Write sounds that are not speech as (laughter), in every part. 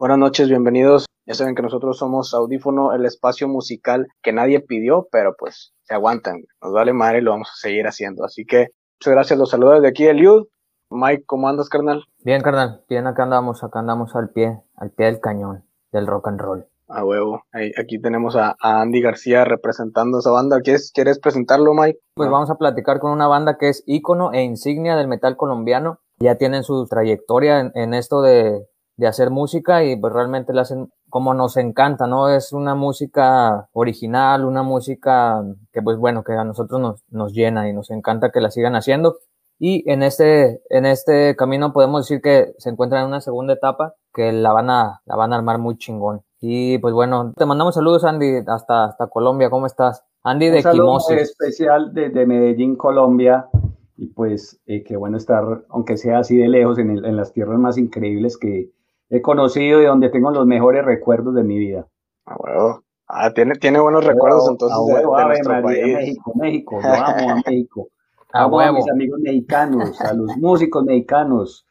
Buenas noches, bienvenidos. Ya saben que nosotros somos Audífono, el espacio musical que nadie pidió, pero pues se aguantan. Nos vale madre y lo vamos a seguir haciendo. Así que muchas gracias. Los saludos de aquí, Eliud. Mike, ¿cómo andas, carnal? Bien, carnal. Bien, acá andamos, acá andamos al pie, al pie del cañón del rock and roll. A huevo. aquí tenemos a, Andy García representando esa banda. ¿Quieres, ¿Quieres presentarlo, Mike? Pues vamos a platicar con una banda que es ícono e insignia del metal colombiano. Ya tienen su trayectoria en esto de, de hacer música y pues realmente la hacen como nos encanta, ¿no? Es una música original, una música que pues bueno, que a nosotros nos, nos llena y nos encanta que la sigan haciendo. Y en este, en este camino podemos decir que se encuentran en una segunda etapa que la van a, la van a armar muy chingón. Y pues bueno, te mandamos saludos Andy hasta, hasta Colombia, ¿cómo estás? Andy de Quimosis. especial desde Medellín, Colombia. Y pues eh, qué bueno estar, aunque sea así de lejos, en, en las tierras más increíbles que, he conocido y donde tengo los mejores recuerdos de mi vida. Ah, bueno. Ah, tiene, tiene buenos recuerdos entonces de, nuestro país. México, México, (laughs) yo amo a México. (laughs) amo a mis amigos mexicanos, a los músicos mexicanos,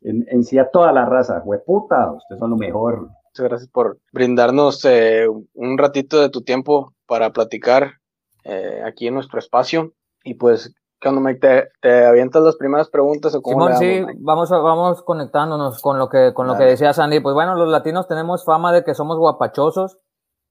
en, en sí a toda la raza. Hueputa, ustedes son lo mejor. Muchas gracias por brindarnos eh, un ratito de tu tiempo para platicar eh, aquí en nuestro espacio. Y pues cuando me te, te, avientas las primeras preguntas o cómo Simón, sí, vamos, vamos conectándonos con lo que, con lo que decía Sandy. Pues bueno, los latinos tenemos fama de que somos guapachosos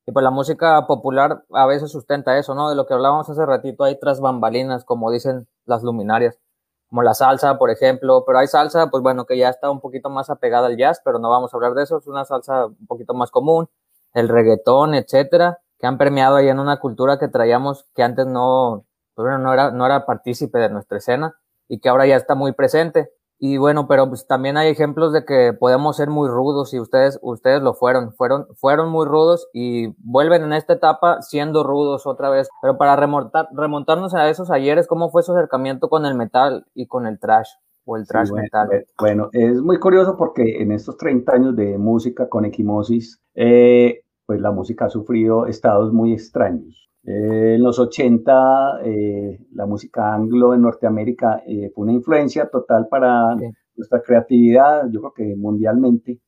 y pues la música popular a veces sustenta eso, ¿no? De lo que hablábamos hace ratito, hay tras bambalinas, como dicen las luminarias, como la salsa, por ejemplo, pero hay salsa, pues bueno, que ya está un poquito más apegada al jazz, pero no vamos a hablar de eso, es una salsa un poquito más común, el reggaetón, etcétera, que han permeado ahí en una cultura que traíamos que antes no, pues no era, no era partícipe de nuestra escena y que ahora ya está muy presente. Y bueno, pero pues también hay ejemplos de que podemos ser muy rudos y ustedes, ustedes lo fueron, fueron, fueron muy rudos y vuelven en esta etapa siendo rudos otra vez. Pero para remontar, remontarnos a esos ayeres, ¿cómo fue su acercamiento con el metal y con el trash? o el trash metal. Bueno, es muy curioso porque en estos 30 años de música con Equimosis, eh, pues la música ha sufrido estados muy extraños. Eh, en los 80, eh, la música anglo en Norteamérica eh, fue una influencia total para nuestra creatividad, yo creo que mundialmente.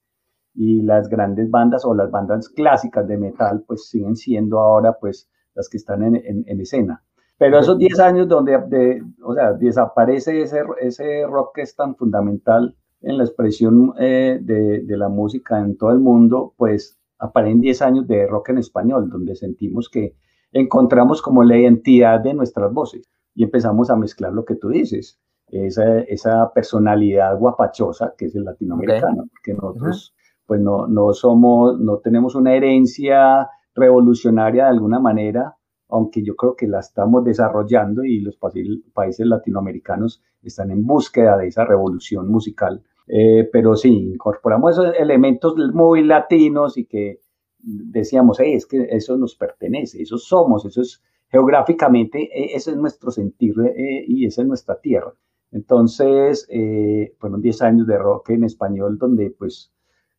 Y las grandes bandas o las bandas clásicas de metal, pues siguen siendo ahora pues las que están en, en, escena. Pero esos 10 años donde de, o sea, desaparece ese, ese rock que es tan fundamental en la expresión de, de, la música en todo el mundo, pues aparecen 10 años de rock en español, donde sentimos que encontramos como la identidad de nuestras voces y empezamos a mezclar lo que tú dices, esa, esa personalidad guapachosa que es el latinoamericano, porque nosotros pues no, no somos, no tenemos una herencia revolucionaria de alguna manera, aunque yo creo que la estamos desarrollando y los países latinoamericanos están en búsqueda de esa revolución musical. Eh, pero sí, incorporamos esos elementos muy latinos y que decíamos, es que eso nos pertenece, eso somos, eso es geográficamente, e, ese es nuestro sentir eh, y esa es nuestra tierra. Entonces, eh, fueron 10 años de rock en español donde, pues,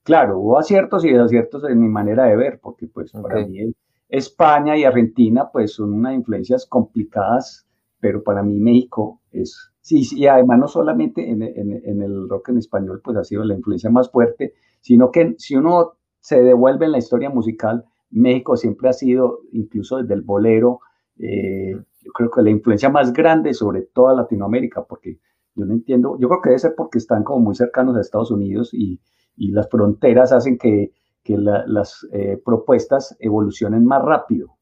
claro, hubo aciertos y desaciertos en mi manera de ver, porque, pues, para mí España y Argentina, pues, son unas influencias complicadas, pero para mí México es, sí, sí, y además no solamente en, en el rock en español, pues, ha sido la influencia más fuerte, sino que si uno se devuelve en la historia musical. México siempre ha sido, incluso desde el bolero, eh, yo creo que la influencia más grande sobre toda Latinoamérica, porque yo no entiendo, yo creo que debe ser porque están como muy cercanos a Estados Unidos y, y las fronteras hacen que, que las eh, propuestas evolucionen más rápido.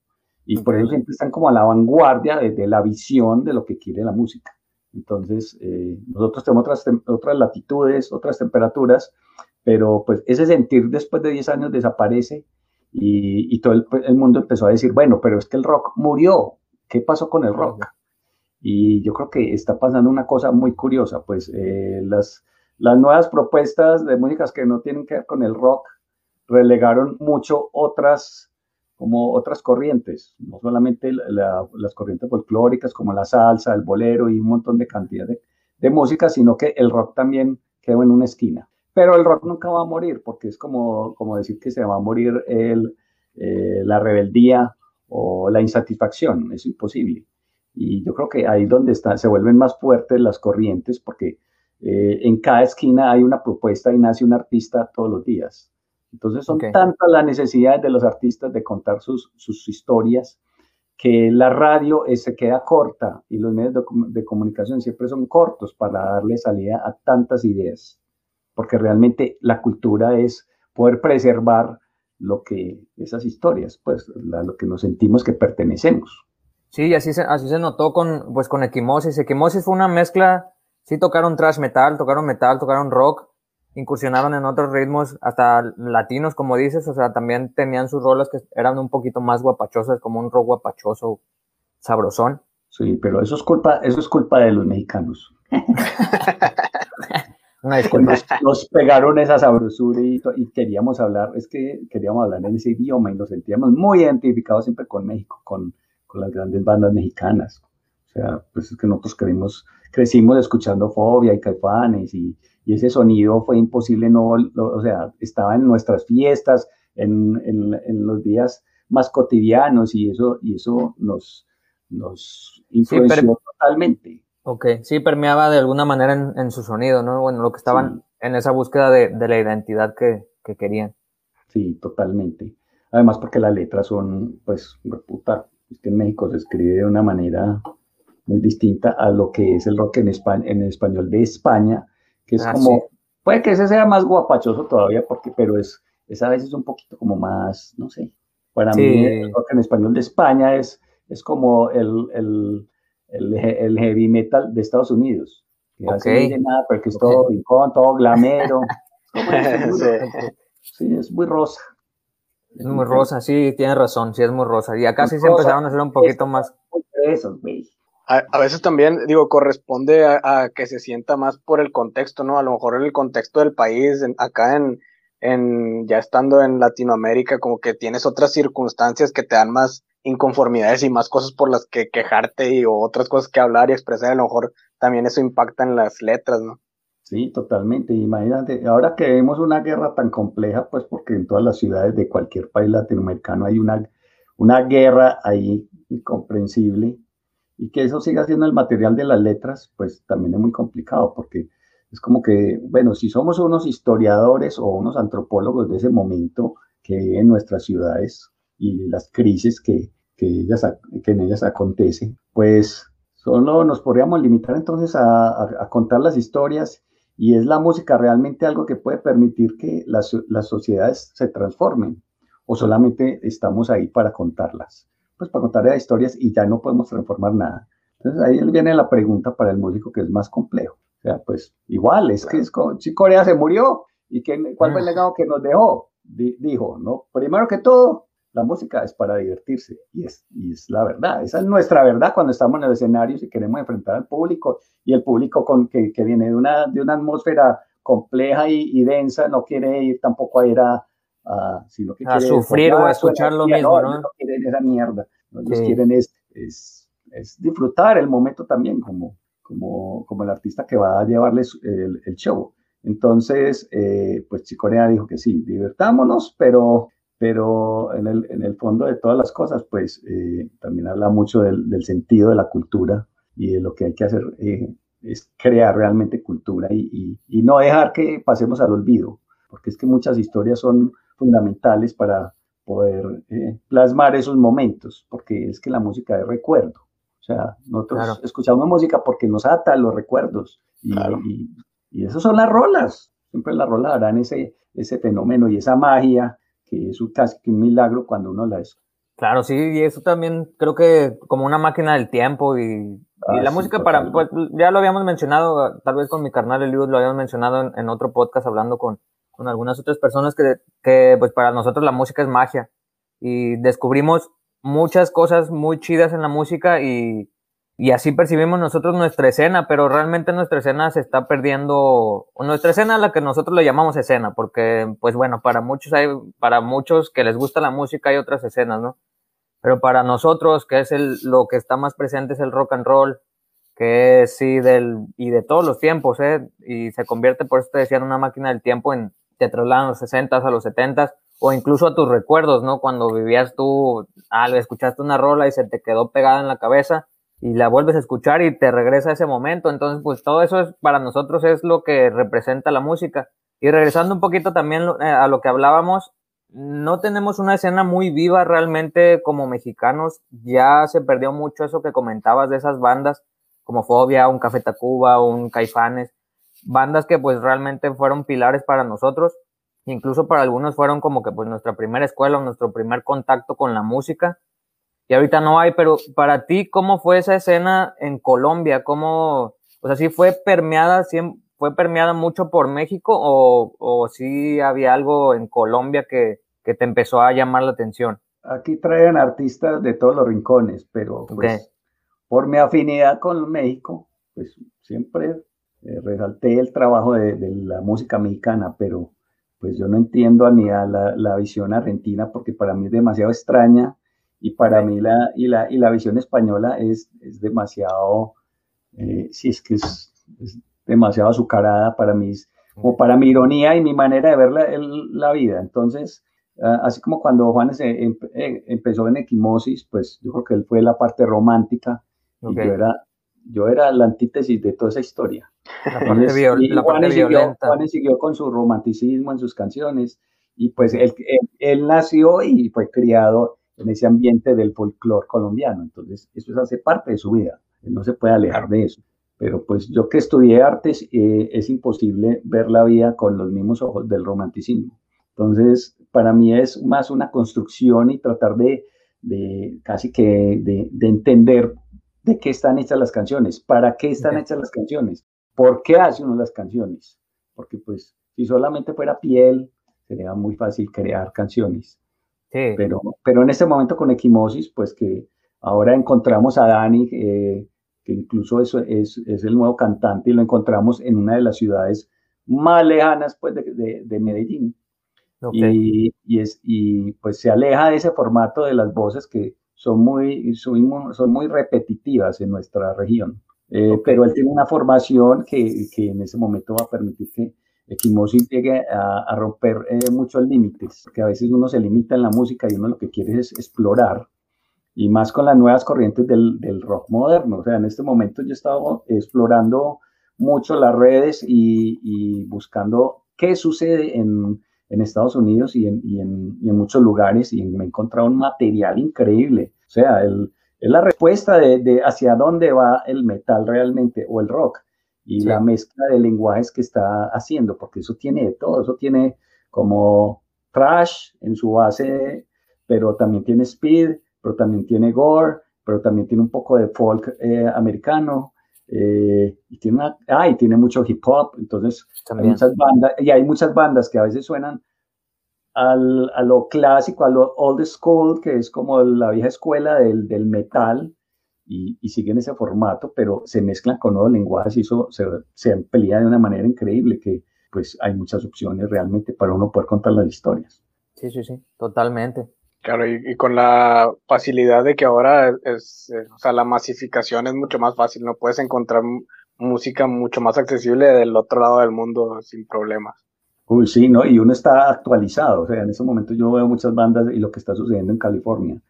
Y por eso siempre están como a la vanguardia de, la visión de lo que quiere la música. Entonces, eh, nosotros tenemos otras, otras latitudes, otras temperaturas, pero pues ese sentir después de 10 años desaparece y, todo el, mundo empezó a decir, bueno, pero es que el rock murió, ¿qué pasó con el rock? Y yo creo que está pasando una cosa muy curiosa, pues eh, las, las nuevas propuestas de músicas que no tienen que ver con el rock relegaron mucho otras, como otras corrientes, no solamente las corrientes folclóricas como la salsa, el bolero y un montón de cantidad de, de música, sino que el rock también quedó en una esquina. Pero el rock nunca va a morir, porque es como, como decir que se va a morir el, eh, la rebeldía o la insatisfacción, es imposible. Y yo creo que ahí donde está, se vuelven más fuertes las corrientes, porque eh, en cada esquina hay una propuesta y nace un artista todos los días. Entonces son tantas las necesidades de los artistas de contar sus, sus historias que la radio eh, se queda corta y los medios de, comunicación siempre son cortos para darle salida a tantas ideas, porque realmente la cultura es poder preservar lo que esas historias, pues lo que nos sentimos que pertenecemos. Sí, así se, así se notó con, pues, con Equimosis. Equimosis fue una mezcla, sí tocaron thrash metal, tocaron metal, tocaron rock, incursionaron en otros ritmos, hasta latinos, como dices, o sea, también tenían sus rolas que eran un poquito más guapachosas, como un rock guapachoso, sabrosón. Sí, pero eso es culpa, eso es culpa de los mexicanos. (laughs) Nos, pegaron esa sabrosura y, queríamos hablar, es que queríamos hablar en ese idioma y nos sentíamos muy identificados siempre con México, con, con las grandes bandas mexicanas. O sea, pues es que nosotros crecimos, crecimos escuchando Fobia y Caifanes y, y ese sonido fue imposible, no, o sea, estaba en nuestras fiestas, en, en, los días más cotidianos y eso, y eso nos, nos influenció totalmente. Ok, sí, permeaba de alguna manera en, su sonido, ¿no? Bueno, lo que estaban en esa búsqueda de, de la identidad que, que, querían. Sí, totalmente. Además porque las letras son, pues, puta, es que en México se escribe de una manera muy distinta a lo que es el rock en, España, en español de España, que es ah, como, puede que ese sea más guapachoso todavía, porque, pero es, es a veces un poquito como más, no sé, para mí el rock en español de España es, es como el, el, el, heavy metal de Estados Unidos. Que okay. no nada, porque es todo rincón, todo glamero. (laughs) sí, es muy rosa. Es muy rosa, sí, tienes razón, sí es muy rosa. Y acá sí se empezaron a hacer un poquito más. Eso, a, veces también, digo, corresponde a, que se sienta más por el contexto, ¿no? A lo mejor el contexto del país, acá en, en, ya estando en Latinoamérica, como que tienes otras circunstancias que te dan más inconformidades y más cosas por las que quejarte y o otras cosas que hablar y expresar, a lo mejor también eso impacta en las letras, ¿no? Sí, totalmente. Imagínate, ahora que vemos una guerra tan compleja, pues porque en todas las ciudades de cualquier país latinoamericano hay una, una guerra ahí incomprensible, y que eso siga siendo el material de las letras, pues también es muy complicado porque es como que, bueno, si somos unos historiadores o unos antropólogos de ese momento que viven en nuestras ciudades y las crisis que, que, ellas, que en ellas acontecen, pues solo nos podríamos limitar entonces a, a, contar las historias y es la música realmente algo que puede permitir que las, las sociedades se transformen o solamente estamos ahí para contarlas pues para contar historias y ya no podemos transformar nada. Entonces ahí viene la pregunta para el músico que es más complejo. O sea, pues igual, es que es si Corea se murió y que, cuál fue el mm. legado que nos dejó. dijo, ¿no? Primero que todo, la música es para divertirse y es, y es la verdad. Esa es nuestra verdad cuando estamos en el escenario y queremos enfrentar al público y el público con, que, que viene de una, de una atmósfera compleja y, y densa no quiere ir tampoco a ir a, a, a sufrir o a escuchar lo mismo, ¿no? No quieren esa mierda, lo que quieren es, es, es, disfrutar el momento también como, como, como el artista que va a llevarles el, el show. Entonces, eh, pues Chicorea dijo que sí, divertámonos, pero, pero en, el, en el fondo de todas las cosas, pues eh, también habla mucho del, del, sentido de la cultura y de lo que hay que hacer eh, es crear realmente cultura y, y, y, no dejar que pasemos al olvido, porque es que muchas historias son fundamentales para poder eh, plasmar esos momentos, porque es que la música es recuerdo. O sea, nosotros escuchamos música porque nos ata a los recuerdos y, y, y esas son las rolas. Siempre las rolas harán ese, ese fenómeno y esa magia que es casi que un milagro cuando uno la escucha. Claro, sí, y eso también creo que como una máquina del tiempo y, ah, la música para, pues ya lo habíamos mencionado, tal vez con mi carnal Eliud lo habíamos mencionado en otro podcast hablando con, con algunas otras personas que, que pues para nosotros la música es magia y descubrimos muchas cosas muy chidas en la música y, y así percibimos nosotros nuestra escena, pero realmente nuestra escena se está perdiendo, nuestra escena a la que nosotros le llamamos escena, porque pues bueno, para muchos hay, para muchos que les gusta la música hay otras escenas, ¿no? Pero para nosotros, que es el, lo que está más presente es el rock and roll, que es sí del, y de todos los tiempos, ¿eh? Y se convierte, por eso te decía, en una máquina del tiempo en, te trasladan los 60 a los 70 o incluso a tus recuerdos, ¿no? Cuando vivías tú, ah, escuchaste una rola y se te quedó pegada en la cabeza y la vuelves a escuchar y te regresa ese momento. Entonces, pues todo eso es para nosotros es lo que representa la música. Y regresando un poquito también eh, a lo que hablábamos, no tenemos una escena muy viva realmente como mexicanos. Ya se perdió mucho eso que comentabas de esas bandas como Fobia, un Café Tacuba, un Caifanes, bandas que pues realmente fueron pilares para nosotros. Incluso para algunos fueron como que pues nuestra primera escuela, nuestro primer contacto con la música. Y ahorita no hay, pero para ti, ¿cómo fue esa escena en Colombia? ¿Cómo, o sea, sí fue permeada, fue permeada mucho por México o, o sí había algo en Colombia que, que te empezó a llamar la atención? Aquí traen artistas de todos los rincones, pero pues, por mi afinidad con México, pues siempre eh, resalté el trabajo de, de, la música mexicana, pero pues yo no entiendo ni a la, la, visión argentina porque para mí es demasiado extraña y para mí la, y la, y la visión española es, es demasiado, eh, si es que es, es, demasiado azucarada para mí, como para mi ironía y mi manera de ver la, el, la vida. Entonces, uh, así como cuando Juanes eh, empezó en Equimosis, pues yo creo que él fue la parte romántica okay. y yo era, yo era la antítesis de toda esa historia. La parte, viol la parte. Siguió, siguió con su romanticismo en sus canciones y pues él, él, él nació y fue criado en ese ambiente del folclore colombiano. Entonces, eso hace parte de su vida. No se puede alejar de eso. Pero pues yo que estudié artes, eh, es imposible ver la vida con los mismos ojos del romanticismo. Entonces, para mí es más una construcción y tratar de, de casi que de, de, entender de qué están hechas las canciones, para qué están okay. hechas las canciones, por qué hace uno las canciones. Porque pues si solamente fuera piel, sería muy fácil crear canciones. Sí. Pero, pero en este momento con Equimosis, pues que ahora encontramos a Dani, eh, que incluso es, es, es, el nuevo cantante, y lo encontramos en una de las ciudades más lejanas pues, de, de, de Medellín. Okay. Y, y, es, y pues se aleja de ese formato de las voces que son muy, son, son muy repetitivas en nuestra región. Eh, okay. Pero él tiene una formación que, que en ese momento va a permitir que, Equimosis llegue a, a romper eh, muchos límites, que a veces uno se limita en la música y uno lo que quiere es explorar, y más con las nuevas corrientes del, rock moderno. O sea, en este momento yo he estado explorando mucho las redes y, buscando qué sucede en, Estados Unidos y en, muchos lugares y me he encontrado un material increíble. O sea, es la respuesta de hacia dónde va el metal realmente o el rock y sí. la mezcla de lenguajes que está haciendo, porque eso tiene de todo, eso tiene como trash en su base, pero también tiene speed, pero también tiene gore, pero también tiene un poco de folk eh, americano, eh, y tiene una, ah, y tiene mucho hip hop, entonces también. hay muchas bandas, y hay muchas bandas que a veces suenan al, a lo clásico, a lo old school, que es como la vieja escuela del, del metal, y, y, siguen ese formato, pero se mezclan con nuevos lenguajes y eso se, se amplía de una manera increíble que pues hay muchas opciones realmente para uno poder contar las historias. Sí, sí, sí, totalmente. Claro, y, y con la facilidad de que ahora es, es, o sea, la masificación es mucho más fácil, no puedes encontrar música mucho más accesible del otro lado del mundo sin problemas. Uy, sí, ¿no? Y uno está actualizado, o sea, en ese momento yo veo muchas bandas y lo que está sucediendo en California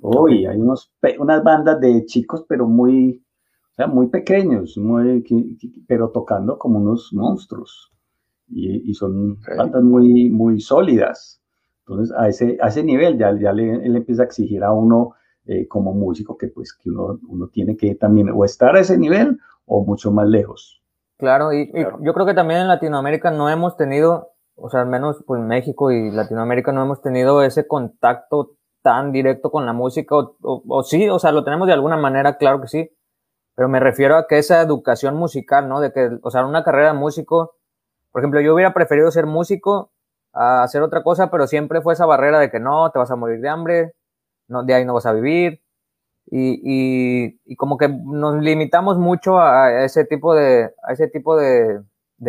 Uy, hay unos, unas bandas de chicos, pero muy, o sea, muy pequeños, muy, pero tocando como unos monstruos. Y, y son okay. bandas muy, muy sólidas. Entonces, a ese, a ese nivel ya, ya le, le empieza a exigir a uno eh, como músico que pues que uno, uno tiene que también o estar a ese nivel o mucho más lejos. Claro, y, claro. y yo creo que también en Latinoamérica no hemos tenido, o sea, al menos pues México y Latinoamérica no hemos tenido ese contacto tan directo con la música, o, sí, o sea, lo tenemos de alguna manera, claro que sí, pero me refiero a que esa educación musical, ¿no? De que, o sea, una carrera de músico, por ejemplo, yo hubiera preferido ser músico a hacer otra cosa, pero siempre fue esa barrera de que no, te vas a morir de hambre, no, de ahí no vas a vivir, y, y, como que nos limitamos mucho a ese tipo de, a ese tipo de,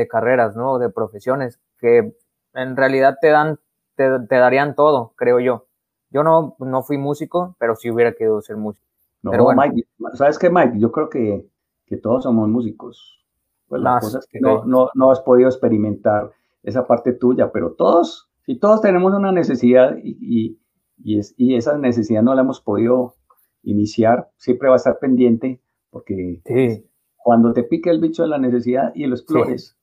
carreras, ¿no? De profesiones que en realidad te dan, te darían todo, creo yo. Yo no, no fui músico, pero sí hubiera querido ser músico. No, pero bueno. Mike, ¿sabes qué, Mike? Yo creo que, que todos somos músicos. Pues las cosas que no, no, no has podido experimentar esa parte tuya, pero todos, si todos tenemos una necesidad y, y, y, es, y esa necesidad no la hemos podido iniciar, siempre va a estar pendiente porque sí. cuando te pique el bicho de la necesidad y lo explores, sí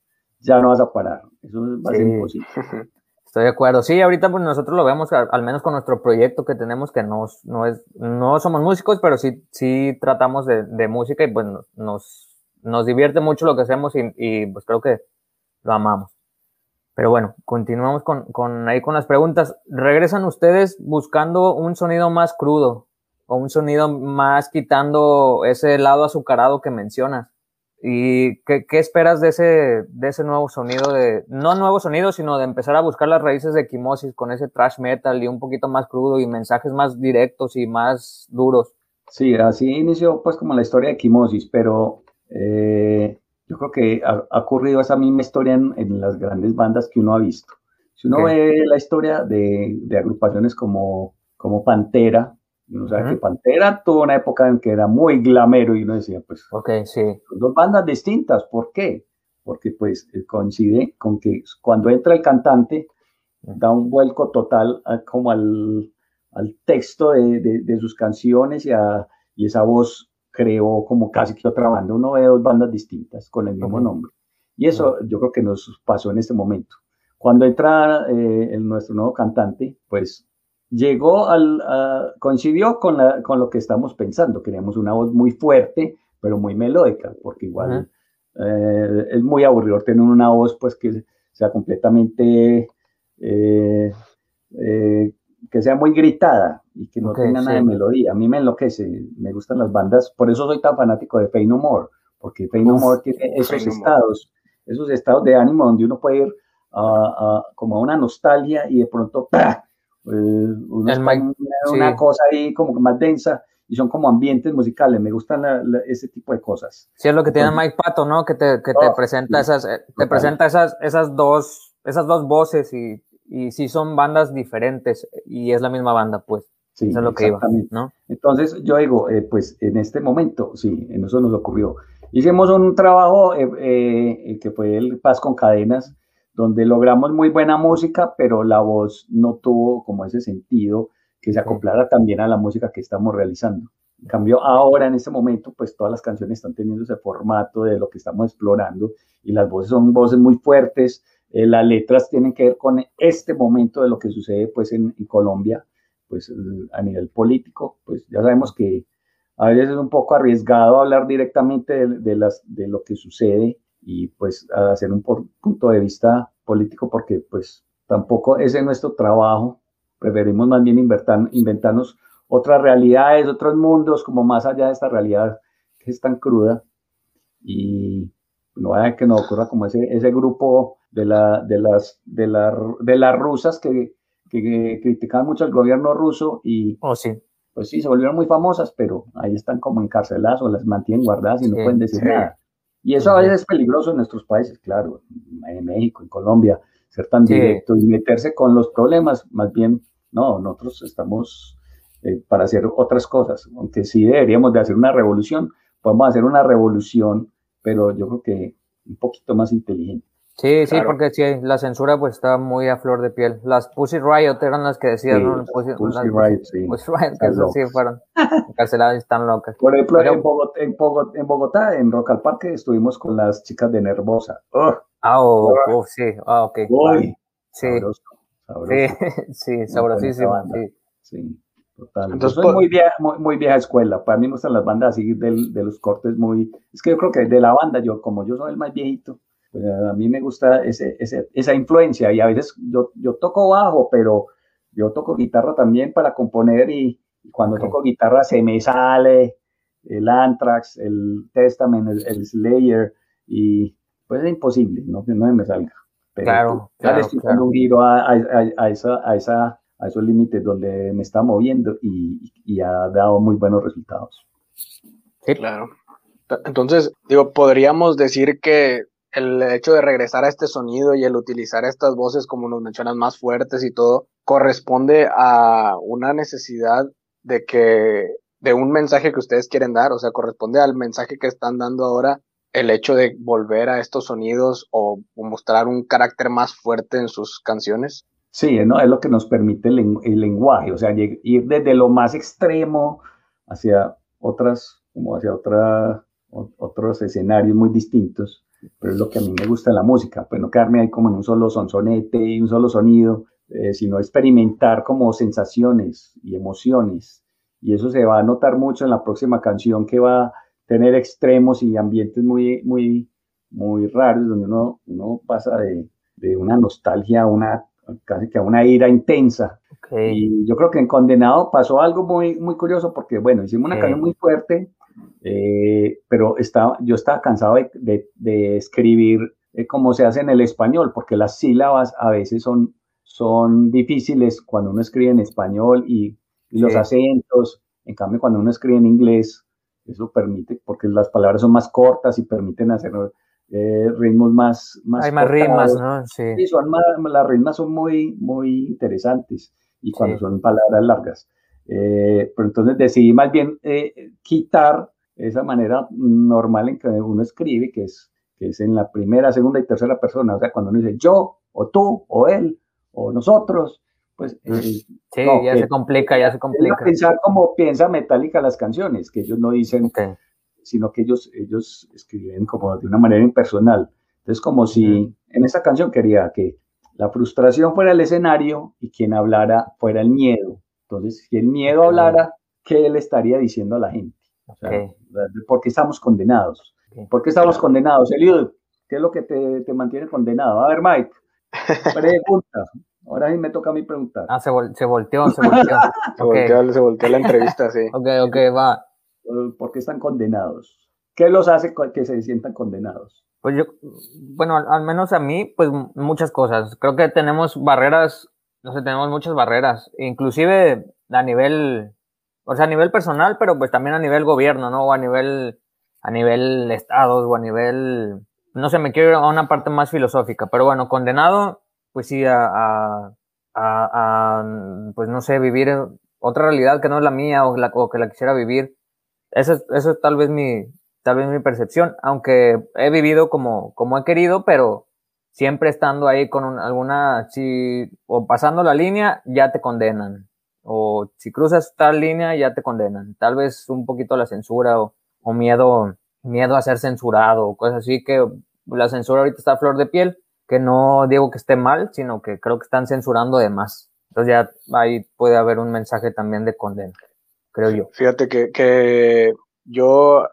ya no vas a parar. Eso va a ser imposible. (laughs) Estoy de acuerdo. Sí, ahorita pues nosotros lo vemos, al, menos con nuestro proyecto que tenemos, que no, no, es, no somos músicos, pero sí, sí tratamos de, de música y pues nos, nos divierte mucho lo que hacemos y, y, pues creo que lo amamos. Pero bueno, continuamos con, con ahí con las preguntas. ¿Regresan ustedes buscando un sonido más crudo o un sonido más quitando ese lado azucarado que mencionas? ¿Y qué, qué, esperas de ese, de ese nuevo sonido? de No nuevo sonido, sino de empezar a buscar las raíces de Equimosis con ese trash metal y un poquito más crudo y mensajes más directos y más duros. Sí, así inició pues como la historia de Equimosis, pero eh, yo creo que ha, ocurrido esa misma historia en, en, las grandes bandas que uno ha visto. Si uno ve la historia de, de agrupaciones como, como Pantera, o sea, que Pantera tuvo una época en que era muy glamero y uno decía, pues, okay, sí. dos bandas distintas, ¿por qué? Porque pues eh, coincide con que cuando entra el cantante da un vuelco total como al, al texto de, de, sus canciones y, a, y, esa voz creó como casi que otra banda. Uno ve dos bandas distintas con el mismo nombre. Y eso yo creo que nos pasó en este momento. Cuando entra eh, el, nuestro nuevo cantante, pues llegó al, coincidió con, la, con lo que estamos pensando. Queríamos una voz muy fuerte, pero muy melódica, porque igual eh, es muy aburrido tener una voz pues que sea completamente, eh, eh, que sea muy gritada y que no tenga nada de melodía. A mí me enloquece, me gustan las bandas, por eso soy tan fanático de Pain No More, porque Pain No More tiene esos estados, esos estados de ánimo donde uno puede ir a, como a una nostalgia y de pronto pues, una, cosa ahí como más densa y son como ambientes musicales. Me gustan ese tipo de cosas. Sí, es lo que tiene Mike Pato, ¿no? Que te, que te oh, presenta esas, eh, te presenta esas, esas dos, esas dos voces y, y sí son bandas diferentes y es la misma banda, pues. Sí, eso es lo que iba, ¿no? Entonces, yo digo, eh, pues en este momento, sí, en eso nos ocurrió. Hicimos un trabajo eh, que fue el Paz con Cadenas, donde logramos muy buena música, pero la voz no tuvo como ese sentido que se acoplara también a la música que estamos realizando. En cambio, ahora en este momento, pues todas las canciones están teniendo ese formato de lo que estamos explorando y las voces son voces muy fuertes, eh, las letras tienen que ver con este momento de lo que sucede pues en, Colombia, pues a nivel político, pues ya sabemos que a veces es un poco arriesgado hablar directamente de, las, de lo que sucede y pues hacer un punto de vista político porque pues tampoco ese es nuestro trabajo, preferimos más bien inventarnos otras realidades, otros mundos, como más allá de esta realidad que es tan cruda y no vaya que no ocurra como ese, ese grupo de, la, de, las, de, la, de las rusas que, que, criticaban mucho al gobierno ruso y oh, sí. pues sí, se volvieron muy famosas, pero ahí están como encarceladas o las mantienen guardadas y no pueden decir nada. Y eso a veces es peligroso en nuestros países, claro, en México, en Colombia, ser tan directo y meterse con los problemas, más bien, no, nosotros estamos eh, para hacer otras cosas, aunque sí deberíamos de hacer una revolución, podemos hacer una revolución, pero yo creo que un poquito más inteligente. Sí, sí, porque sí, la censura pues está muy a flor de piel. Las Pussy Riot eran las que decían, ¿no? Pussy, Riot, sí. Pussy Riot, que sí fueron encarceladas y están locas. Por ejemplo, en, Bogotá, en, Bogotá, en, Bogotá, en Rock al Parque, estuvimos con las chicas de Nervosa. Ah, oh, oh, sí, ah, ok. Uy, sí. Sabroso, sabroso. (laughs) Sí, sí, sabrosísimo, sí. Sí, total. Entonces, soy muy vieja, muy, muy, vieja escuela. Para mí me gustan las bandas así del, de los cortes muy... Es que yo creo que de la banda, yo como yo soy el más viejito, pues a mí me gusta ese, ese, esa influencia y a veces yo, yo toco bajo, pero yo toco guitarra también para componer y, cuando toco guitarra se me sale el Anthrax, el Testament, el, Slayer y pues es imposible, no, no me salga. Pero claro, ya le estoy dando un giro a, a, a, esa, a, esa, a esos límites donde me está moviendo y, y ha dado muy buenos resultados. Sí, claro. Entonces, digo, podríamos decir que el hecho de regresar a este sonido y el utilizar estas voces, como nos mencionas, más fuertes y todo, corresponde a una necesidad de que, de un mensaje que ustedes quieren dar, o sea, corresponde al mensaje que están dando ahora el hecho de volver a estos sonidos o, mostrar un carácter más fuerte en sus canciones. Sí, ¿no? es lo que nos permite el, el lenguaje, o sea, ir desde lo más extremo hacia otras, como hacia otra, otros escenarios muy distintos pero es lo que a mí me gusta en la música, pues no quedarme ahí como en un solo sonsonete y un solo sonido, eh, sino experimentar como sensaciones y emociones. Y eso se va a notar mucho en la próxima canción que va a tener extremos y ambientes muy, muy, muy raros, donde uno, uno pasa de, de una nostalgia a una casi que a una ira intensa. Y yo creo que en Condenado pasó algo muy, muy curioso porque, bueno, hicimos una canción muy fuerte, eh, pero estaba, yo estaba cansado de, de, escribir eh, como se hace en el español, porque las sílabas a veces son, son difíciles cuando uno escribe en español y, los acentos, en cambio cuando uno escribe en inglés, eso permite, porque las palabras son más cortas y permiten hacer eh, ritmos más, más Hay más rimas, ¿no? Sí. son las rimas son muy, muy interesantes y cuando son palabras largas. Eh, pero entonces decidí más bien eh, quitar esa manera normal en que uno escribe, que es, que es en la primera, segunda y tercera persona. O sea, cuando uno dice yo, o tú, o él, o nosotros, pues... sí, ya se complica, ya se complica. Pensar como piensa Metallica las canciones, que ellos no dicen sino que ellos, ellos escriben como de una manera impersonal. Entonces, como si en esa canción quería que la frustración fuera el escenario y quien hablara fuera el miedo. Entonces, si el miedo hablara, ¿qué él estaría diciendo a la gente? O sea, ¿Por qué estamos condenados? ¿Por qué estamos condenados? Eliud, ¿qué es lo que te, te, mantiene condenado? A ver, Mike, (laughs) pregunta. Ahora sí me toca a mí preguntar. Ah, se, se volteó, se volteó. (laughs) se, volteó se volteó la entrevista, sí. Ok, ok, va. ¿Por qué están condenados? ¿Qué los hace que se sientan condenados? Pues yo, bueno, al menos a mí, pues muchas cosas. Creo que tenemos barreras, no sé, tenemos muchas barreras, inclusive a nivel, o sea, a nivel personal, pero pues también a nivel gobierno, ¿no? O a nivel, a nivel estados o a nivel, no sé, me quiero ir a una parte más filosófica, pero bueno, condenado, pues sí, a, a, a, pues no sé, vivir otra realidad que no es la mía o, o que la quisiera vivir eso, eso es tal vez mi, tal vez mi percepción, aunque he vivido como, como he querido, pero siempre estando ahí con alguna, si, o pasando la línea, ya te condenan. O si cruzas tal línea, ya te condenan. Tal vez un poquito la censura o, o miedo, miedo a ser censurado o cosas así que la censura ahorita está a flor de piel, que no digo que esté mal, sino que creo que están censurando de más. Entonces ya ahí puede haber un mensaje también de condena creo yo. Fíjate que, que yo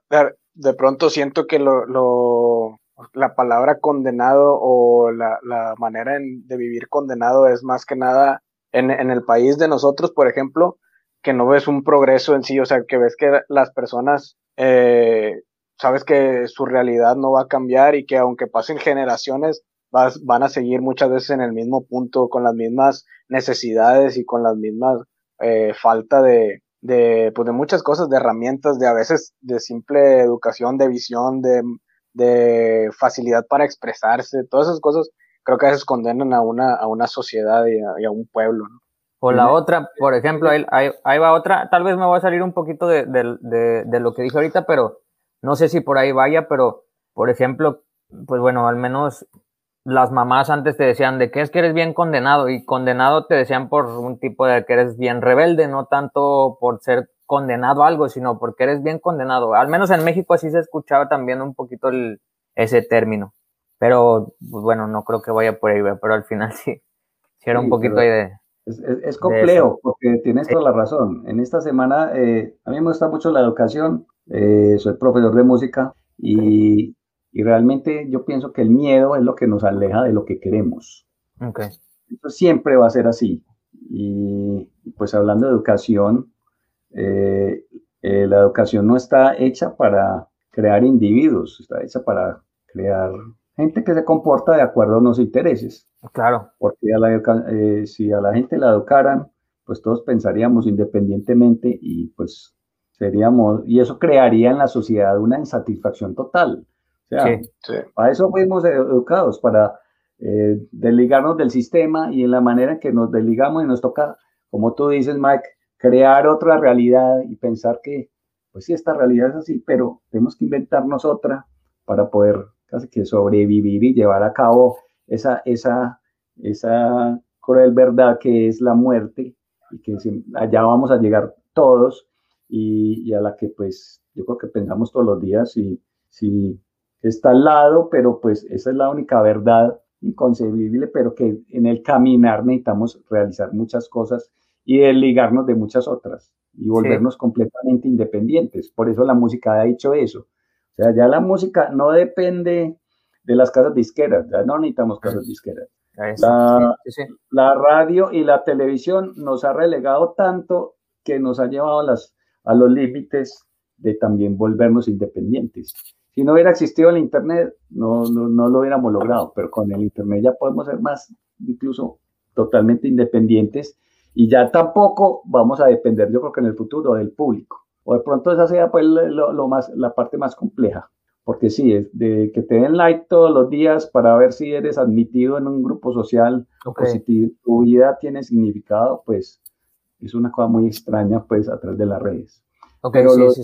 de pronto siento que lo, lo la palabra condenado o la, la manera de vivir condenado es más que nada en, en, el país de nosotros, por ejemplo, que no ves un progreso en sí, o sea, que ves que las personas, eh, sabes que su realidad no va a cambiar y que aunque pasen generaciones, vas, van a seguir muchas veces en el mismo punto, con las mismas necesidades y con las mismas eh, falta de, de, pues de muchas cosas, de herramientas, de a veces de simple educación, de visión, de, de facilidad para expresarse, todas esas cosas creo que a veces condenan a una, a una sociedad y a, un pueblo. ¿no? O la otra, por ejemplo, ahí, ahí, va otra, tal vez me voy a salir un poquito de, de, de, lo que dije ahorita, pero no sé si por ahí vaya, pero por ejemplo, pues bueno, al menos las mamás antes te decían de que es que eres bien condenado y condenado te decían por un tipo de que eres bien rebelde, no tanto por ser condenado a algo, sino porque eres bien condenado. Al menos en México así se escuchaba también un poquito el, ese término. Pero pues bueno, no creo que vaya por ahí, pero al final (laughs) sí, sí era un poquito ahí de... Es, es, complejo, porque tienes toda la razón. En esta semana, eh, a mí me gusta mucho la educación, eh, soy profesor de música y, y realmente yo pienso que el miedo es lo que nos aleja de lo que queremos. Okay. Eso siempre va a ser así. Y pues hablando de educación, eh, eh, la educación no está hecha para crear individuos, está hecha para crear gente que se comporta de acuerdo a unos intereses. Claro. Porque a la, eh, si a la gente la educaran, pues todos pensaríamos independientemente y pues seríamos, y eso crearía en la sociedad una insatisfacción total para eso fuimos educados, para eh, desligarnos del sistema y en la manera en que nos desligamos y nos toca, como tú dices, Mike, crear otra realidad y pensar que, pues sí, esta realidad es así, pero tenemos que inventarnos otra para poder casi que sobrevivir y llevar a cabo esa, esa, esa cruel verdad que es la muerte y que allá vamos a llegar todos y, y, a la que pues yo creo que pensamos todos los días y si está al lado, pero pues esa es la única verdad inconcebible, pero que en el caminar necesitamos realizar muchas cosas y desligarnos de muchas otras y volvernos completamente independientes. Por eso la música ha dicho eso. O sea, ya la música no depende de las casas disqueras, ya no necesitamos casas disqueras. La, la, radio y la televisión nos ha relegado tanto que nos ha llevado a, las, a los límites de también volvernos independientes. Si no hubiera existido el Internet, no, no, no lo hubiéramos logrado, pero con el Internet ya podemos ser más, incluso totalmente independientes y ya tampoco vamos a depender, yo creo que en el futuro, del público. O de pronto esa sea pues lo, más, la parte más compleja. Porque sí, es de que te den like todos los días para ver si eres admitido en un grupo social o si tu vida tiene significado, pues es una cosa muy extraña pues a través de las redes. Pero los,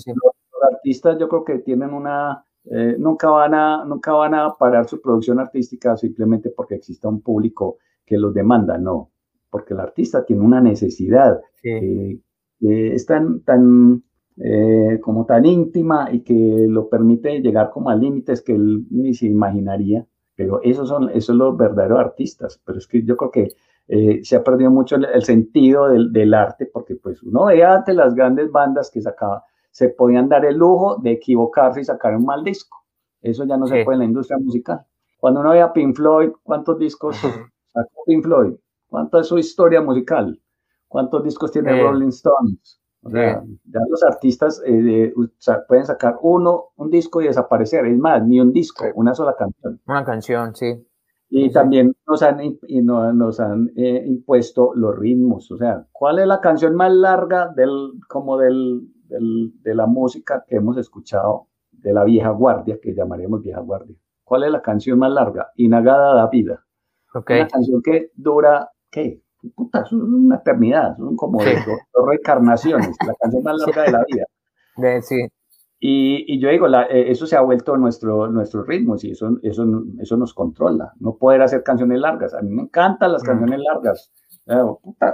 artistas yo creo que tienen una, eh, nunca, van a, nunca van a parar su producción artística simplemente porque exista un público que los demanda, no porque el artista tiene una necesidad que es tan, tan eh, como tan íntima y que lo permite llegar como a límites que él ni se imaginaría. Pero esos son, esos son los verdaderos artistas. Pero es que yo creo que eh, se ha perdido mucho el, sentido del, del, arte, porque pues uno veía antes las grandes bandas que sacaba, se podían dar el lujo de equivocarse y sacar un mal disco. Eso ya no se puede en la industria musical. Cuando uno veía Pink Floyd, ¿cuántos discos sacó Pink Floyd? ¿Cuánto es su historia musical? ¿Cuántos discos tiene Rolling Stones? O sea, ya los artistas eh, pueden sacar uno, un disco y desaparecer. Es más, ni un disco, una sola canción. Una canción, sí. Y también nos han, y nos han eh, impuesto los ritmos. O sea, ¿cuál es la canción más larga del, como del, de la música que hemos escuchado de la vieja guardia, que llamaremos vieja guardia? ¿Cuál es la canción más larga? Inagada da vida. Una canción que dura ¿qué? Puta, es una eternidad, son como dos, reencarnaciones, la canción más larga de la vida. (laughs) sí. Y, y, yo digo, la, eh, eso se ha vuelto nuestro, nuestro ritmo, y eso, eso, eso nos controla, no poder hacer canciones largas. A mí me encantan las mm. canciones largas,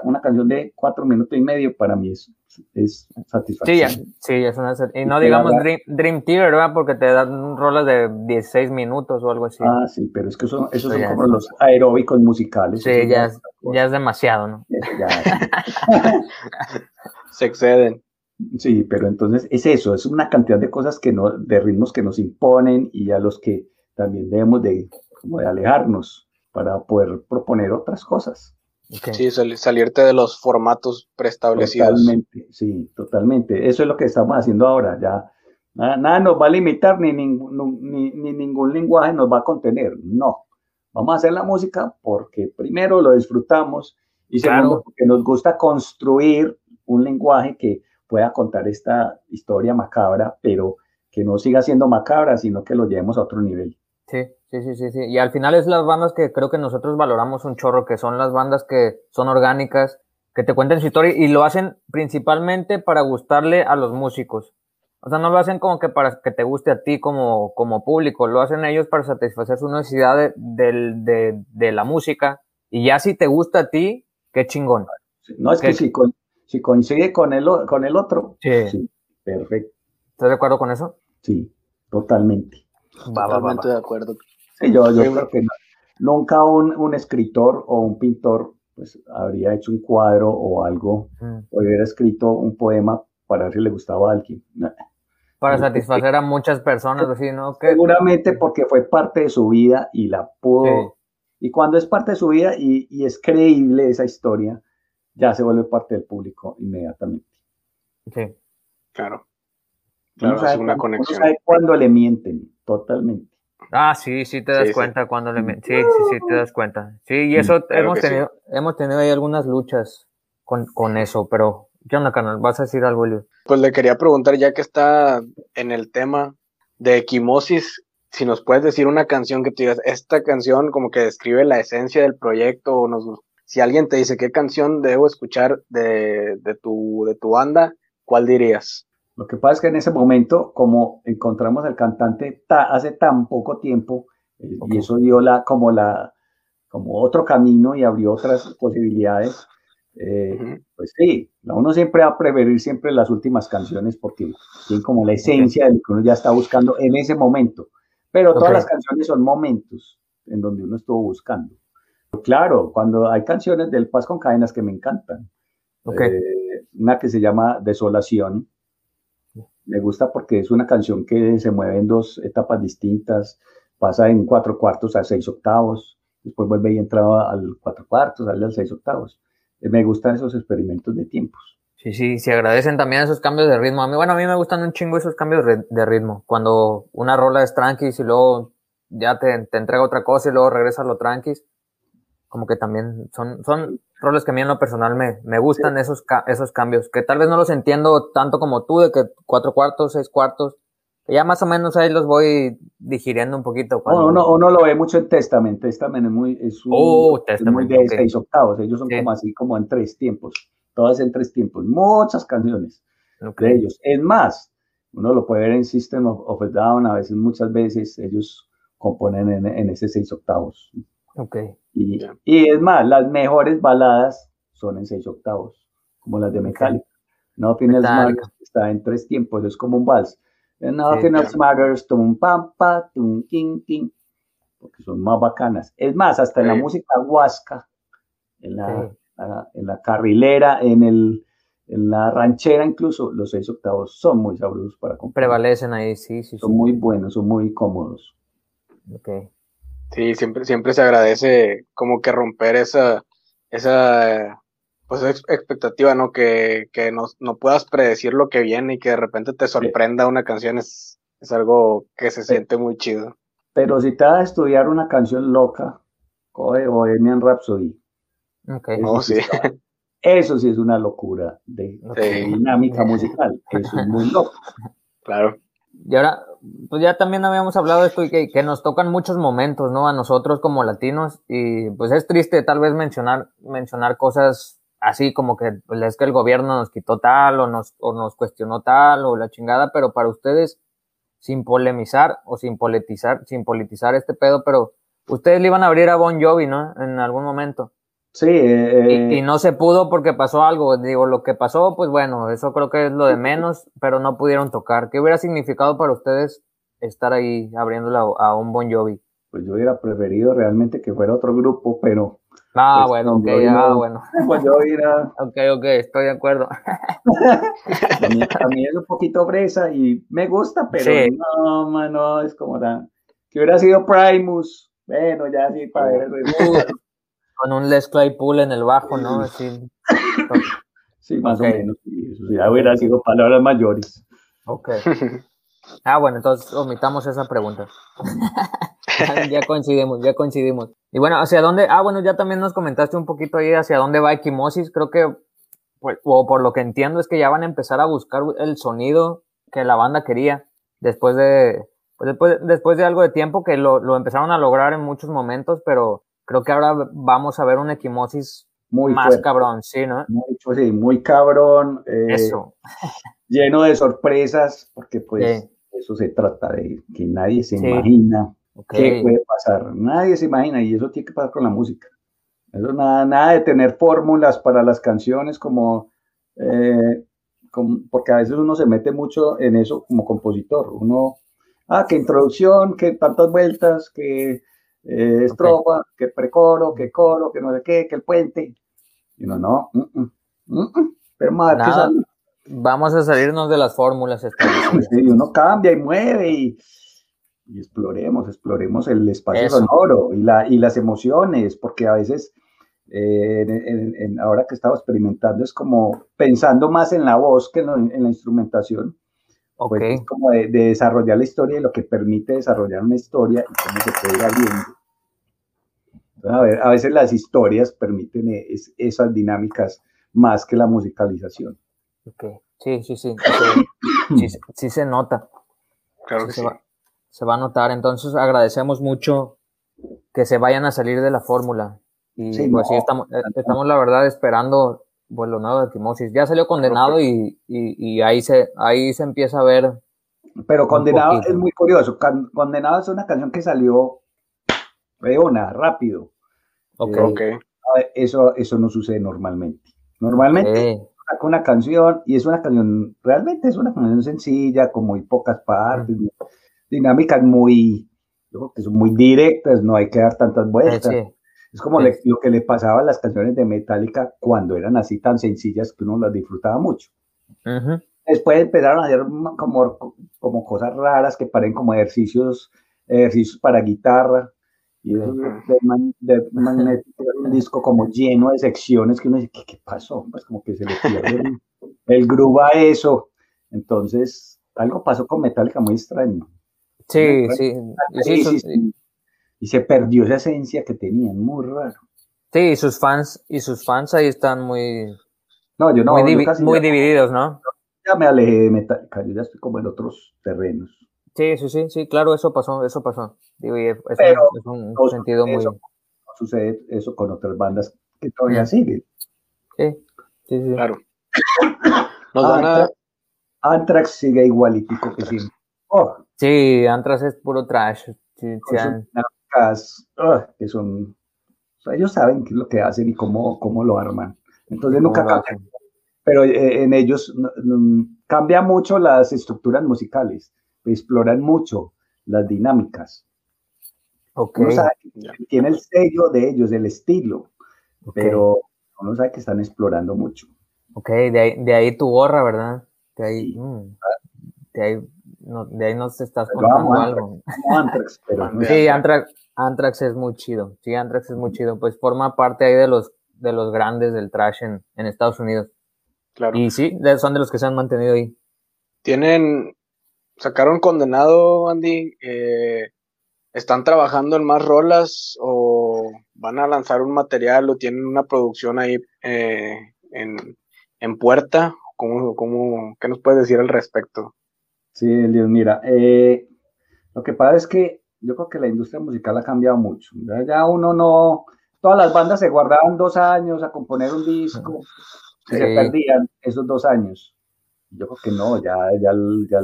una canción de cuatro minutos y medio para mí es, es satisfactorio. Sí, sí, es una Y no digamos Dream, Dream, Theater, ¿verdad? Porque te dan rolas de 16 minutos o algo así. Ah, sí, pero es que son, esos son como los aeróbicos musicales. Sí, ya es, ya es demasiado, ¿no? (laughs) Se exceden. Sí, pero entonces es eso, es una cantidad de cosas que no, de ritmos que nos imponen y a los que también debemos de, como de alejarnos para poder proponer otras cosas. Sí, salirte de los formatos preestablecidos. Totalmente, sí, totalmente. Eso es lo que estamos haciendo ahora. Ya nada, nos va a limitar, ni, ni, ningún lenguaje nos va a contener. No. Vamos a hacer la música porque primero lo disfrutamos y segundo porque nos gusta construir un lenguaje que pueda contar esta historia macabra, pero que no siga siendo macabra, sino que lo llevemos a otro nivel. Sí, sí, sí, sí, sí. Y al final es las bandas que creo que nosotros valoramos un chorro, que son las bandas que son orgánicas, que te cuenten su historia y lo hacen principalmente para gustarle a los músicos. O sea, no lo hacen como que para que te guste a ti como, como público, lo hacen ellos para satisfacer su necesidad de, de, la música. Y ya si te gusta a ti, qué chingón. No es que, si, si, coincide con el, con el otro. Sí. Perfecto. ¿Estás de acuerdo con eso? Sí, totalmente. Totalmente de acuerdo. Yo, creo que nunca un, escritor o un pintor pues habría hecho un cuadro o algo, mm. o hubiera escrito un poema para ver si le gustaba a alguien. Para satisfacer a muchas personas, así, ¿no? Seguramente porque fue parte de su vida y la pudo. Y cuando es parte de su vida y, es creíble esa historia, ya se vuelve parte del público inmediatamente. Sí. Claro. Claro, es una conexión. Cuándo le mienten. Totalmente. Ah, sí, sí te das cuenta cuando le... Sí, sí, sí te das cuenta. Sí, y eso hemos tenido, hemos tenido ahí algunas luchas con, con eso, pero ¿qué onda, canal? ¿Vas a decir algo, Luis? Pues le quería preguntar, ya que está en el tema de equimosis, si nos puedes decir una canción que tú digas, esta canción como que describe la esencia del proyecto, o nos, si alguien te dice qué canción debo escuchar de, de, tu, de tu banda, ¿cuál dirías? Lo que pasa es que en ese momento, como encontramos al cantante hace tan poco tiempo, eh, y eso dio la, como, la, como otro camino y abrió otras posibilidades, eh, pues sí, uno siempre va a preferir siempre las últimas canciones porque tienen como la esencia de lo que uno ya está buscando en ese momento. Pero todas las canciones son momentos en donde uno estuvo buscando. Claro, cuando hay canciones del Paz con Cadenas que me encantan. Eh, una que se llama Desolación. Me gusta porque es una canción que se mueve en dos etapas distintas. Pasa en cuatro cuartos a seis octavos. Después vuelve y entra al cuatro cuartos, sale al seis octavos. Eh, me gustan esos experimentos de tiempos. Sí, sí, se agradecen también esos cambios de ritmo. A mí, bueno, a mí me gustan un chingo esos cambios de ritmo. Cuando una rola es tranqui y luego ya te, te entrega otra cosa y luego regresa a lo tranquis. Como que también son, son roles que a mí en lo personal me, me gustan esos, esos cambios. Que tal vez no los entiendo tanto como tú, de que cuatro cuartos, seis cuartos. Que ya más o menos ahí los voy digiriendo un poquito. Cuando... Uno, uno, lo ve mucho en Testament. Testament es muy, es, un, oh, muy de seis octavos. Ellos son como así, como en tres tiempos todas en tres tiempos, muchas canciones de ellos. Es más, uno lo puede ver en System of, a Down, a veces, muchas veces, ellos componen en, ese seis octavos. Okay. Y, y, es más, las mejores baladas son en seis octavos, como las de Metallica. No Final está en tres tiempos, es como un vals. No Final Smaggers, tum pam pa, tum king king, porque son más bacanas. Es más, hasta en la música huasca, en la, en la carrilera, en, el, en la ranchera incluso, los seis octavos son muy sabrosos para comprar. Prevalecen ahí, sí, sí. Son muy buenos, son muy cómodos. Ok. Sí, siempre, siempre se agradece como que romper esa, esa pues expectativa, ¿no? Que, que no, no, puedas predecir lo que viene y que de repente te sorprenda una canción es, es algo que se siente muy chido. Pero si te vas a estudiar una canción loca, coge Bohemian Rhapsody. Okay. Sí. Eso sí es una locura de, dinámica musical. Eso es muy loco. (laughs) Claro. Y ahora, pues ya también habíamos hablado de esto y que, nos tocan muchos momentos, ¿no? A nosotros como latinos y pues es triste tal vez mencionar, mencionar cosas así como que pues, es que el gobierno nos quitó tal o nos, o nos cuestionó tal o la chingada, pero para ustedes, sin polemizar o sin politizar, sin politizar este pedo, pero ustedes le iban a abrir a Bon Jovi, ¿no? En algún momento. Sí. Eh, y, no se pudo porque pasó algo. Digo, lo que pasó, pues bueno, eso creo que es lo de menos, pero no pudieron tocar. ¿Qué hubiera significado para ustedes estar ahí abriéndola a un Bon Jovi? Pues yo hubiera preferido realmente que fuera otro grupo, pero. Ah, pues, bueno, ok, ah, bueno. (laughs) Bon Jovi era. ok, ok, estoy de acuerdo. a, mí, es un poquito bresa y me gusta, pero no, mano, es como tan. Que hubiera sido Primus. Bueno, ya sí, para ver el con un Les Claypool en el bajo, ¿no? Sí, (coughs) sí más o menos. Eso ya hubiera sido palabras mayores. Ok. Ah, bueno, entonces omitamos esa pregunta. (laughs) ya coincidimos, ya coincidimos. Y bueno, ¿hacia dónde? Ah, bueno, ya también nos comentaste un poquito ahí hacia dónde va Equimosis. Creo que, pues, o por lo que entiendo, es que ya van a empezar a buscar el sonido que la banda quería después de, pues después, después de algo de tiempo que lo, lo empezaron a lograr en muchos momentos, pero creo que ahora vamos a ver un equimosis muy más cabrón, sí, ¿no? Muy, sí, muy cabrón. Eh, eso. (laughs) lleno de sorpresas, porque pues eso se trata de que nadie se imagina qué puede pasar. Nadie se imagina y eso tiene que pasar con la música. Eso nada, nada de tener fórmulas para las canciones como, eh, como, porque a veces uno se mete mucho en eso como compositor. Uno, ah, que introducción, que tantas vueltas, que eh, estrofa, que precoro, que coro, que no sé qué, que el puente. Y no, no, mm, mm, mm, pero más Vamos a salirnos de las fórmulas. y (laughs) uno cambia y mueve y, y exploremos, exploremos el espacio sonoro y, la, y las emociones, porque a veces, eh, en, ahora que estaba experimentando, es como pensando más en la voz que en la instrumentación pues, como de, desarrollar la historia y lo que permite desarrollar una historia y cómo se puede ir abriendo. a, veces las historias permiten e, esas dinámicas más que la musicalización. Okay. Sí, sí, sí. Sí, se nota. Claro que se Va, se va a notar. Entonces agradecemos mucho que se vayan a salir de la fórmula. Y pues sí, estamos, eh, estamos la verdad esperando lo nuevo de Timosis. Ya salió condenado y, y, ahí, se, ahí se empieza a ver. Pero condenado es muy curioso. Condenado es una canción que salió de una, rápido. Ok. Eh, eso, eso no sucede normalmente. Normalmente saca una canción y es una canción, realmente es una canción sencilla, con muy pocas partes, dinámicas muy, Yo creo que son muy directas, no hay que dar tantas vueltas. Es como lo que le pasaba a las canciones de Metallica cuando eran así tan sencillas que uno las disfrutaba mucho. Después empezaron a hacer como, como cosas raras que paren como ejercicios, ejercicios para guitarra. Y de, de, magnético, un disco como lleno de secciones que uno dice, ¿qué, pasó? Pues como que se le pierde el, el groove a eso. Entonces, algo pasó con Metallica muy extraño. Sí, sí. Y se perdió esa esencia que tenían, muy raro. Sí, y sus fans, y sus fans ahí están muy, no, yo no, muy, divididos, ¿no? Ya me alejé de Metallica, yo ya estoy como en otros terrenos. Sí, sí, sí, sí, claro, eso pasó, eso pasó. Digo, es, un, sentido muy... No sucede eso con otras bandas que todavía siguen. Sí, sí, sí. Claro. (coughs) Anthrax sigue igualitico que siempre. Oh. Sí, Anthrax es puro trash. Sí, que son, ellos saben qué es lo que hacen y cómo, cómo lo arman. Entonces nunca cambian. Pero eh, en ellos cambia mucho las estructuras musicales, exploran mucho las dinámicas. Okay. Uno sabe que tiene el sello de ellos, el estilo, pero uno sabe que están explorando mucho. Ok, de ahí, de ahí tu gorra, ¿verdad? De ahí, mm, de ahí no, de ahí nos estás contando algo. Anthrax, pero (laughs) sí, Anthrax, es muy chido. Sí, Anthrax es muy chido. Pues forma parte ahí de los, de los grandes del trash en, en Estados Unidos. Claro. Y sí, son de los que se han mantenido ahí. Tienen, sacaron condenado, Andy. Eh, ¿Están trabajando en más rolas o van a lanzar un material o tienen una producción ahí eh, en, en puerta? ¿Cómo, cómo, ¿Qué nos puedes decir al respecto? Sí, Dios, mira, eh, lo que pasa es que yo creo que la industria musical ha cambiado mucho. Ya, uno no, todas las bandas se guardaban dos años a componer un disco, se perdían esos dos años. Yo creo que no, ya, ya, ya,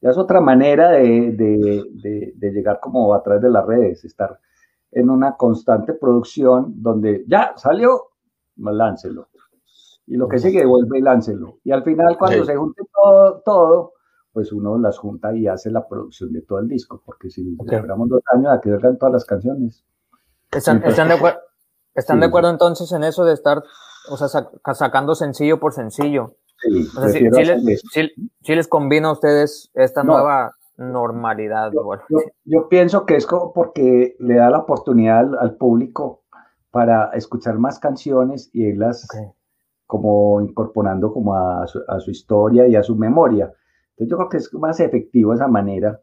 ya es otra manera de, de, de, llegar como a través de las redes, estar en una constante producción donde ya salió, láncelo. Y lo que sigue, vuelve y láncelo. Y al final, cuando se junte todo, todo pues uno las junta y hace la producción de todo el disco, porque si esperamos dos años a que salgan todas las canciones. ¿Están, pues, de, acuerdo, ¿están de acuerdo entonces en eso de estar, o sea, sacando sencillo por sencillo? Sí, si, les, combina a ustedes esta nueva normalidad. Yo, pienso que es como porque le da la oportunidad al, público para escuchar más canciones y irlas como incorporando como a su historia y a su memoria yo creo que es más efectivo esa manera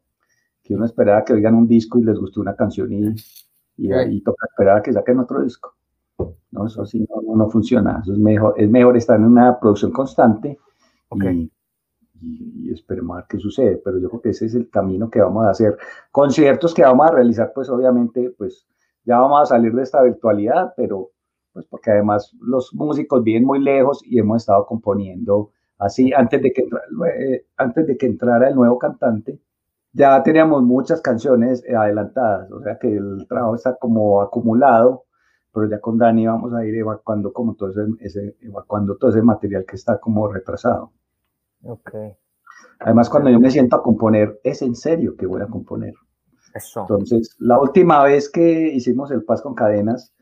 que uno esperaba que oigan un disco y les gustó una canción y, y ahí toca esperar a que saquen otro disco. No, eso sí no, no, funciona. Eso es mejor, es mejor estar en una producción constante y, y, esperemos a ver qué sucede. Pero yo creo que ese es el camino que vamos a hacer. Conciertos que vamos a realizar, pues obviamente, pues ya vamos a salir de esta virtualidad, pero pues porque además los músicos viven muy lejos y hemos estado componiendo Así, antes de, que, eh, antes de que entrara el nuevo cantante, ya teníamos muchas canciones adelantadas, o sea que el trabajo está como acumulado, pero ya con Dani vamos a ir evacuando como todo ese, evacuando todo ese material que está como retrasado. Ok. Además, cuando yo me siento a componer, es en serio que voy a componer. Eso. Entonces, la última vez que hicimos el Paz con Cadenas,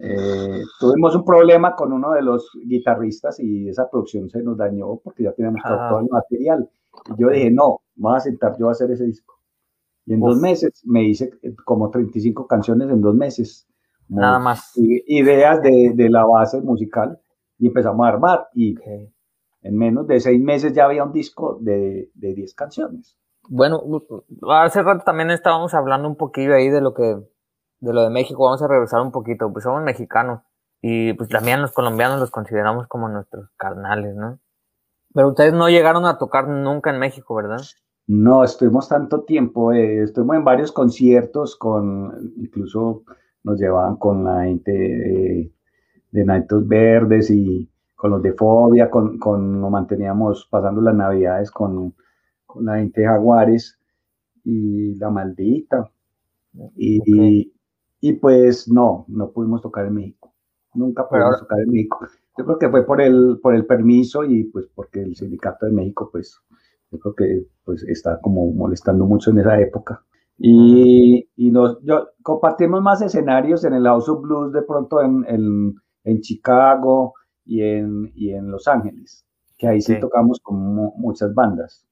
eh, tuvimos un problema con uno de los guitarristas y esa producción se nos dañó porque ya teníamos ah. todo el material. Y yo dije, no, voy a sentar yo a hacer ese disco. Y en dos meses me hice como 35 canciones en dos meses. Nada más. Ideas de, de, la base musical y empezamos a armar. Y en menos de seis meses ya había un disco de, de 10 canciones. Bueno, hace rato también estábamos hablando un poquillo ahí de lo que de lo de México, vamos a regresar un poquito, pues somos mexicanos y pues también los colombianos los consideramos como nuestros carnales, ¿no? Pero ustedes no llegaron a tocar nunca en México, ¿verdad? No, estuvimos tanto tiempo, eh, estuvimos en varios conciertos con, incluso nos llevaban con la gente de, de Verdes y con los de Fobia, con, con, nos manteníamos pasando las navidades con, con la gente de Jaguares y La Maldita. Y, y pues no, no pudimos tocar en México. Nunca pudimos tocar en México. Yo creo que fue por el, por el permiso y pues porque el sindicato de México, pues yo creo que pues está como molestando mucho en esa época. Y, y nos, yo, compartimos más escenarios en el House of Blues de pronto en, en, en Chicago y en, y en Los Ángeles, que ahí sí, tocamos con muchas bandas.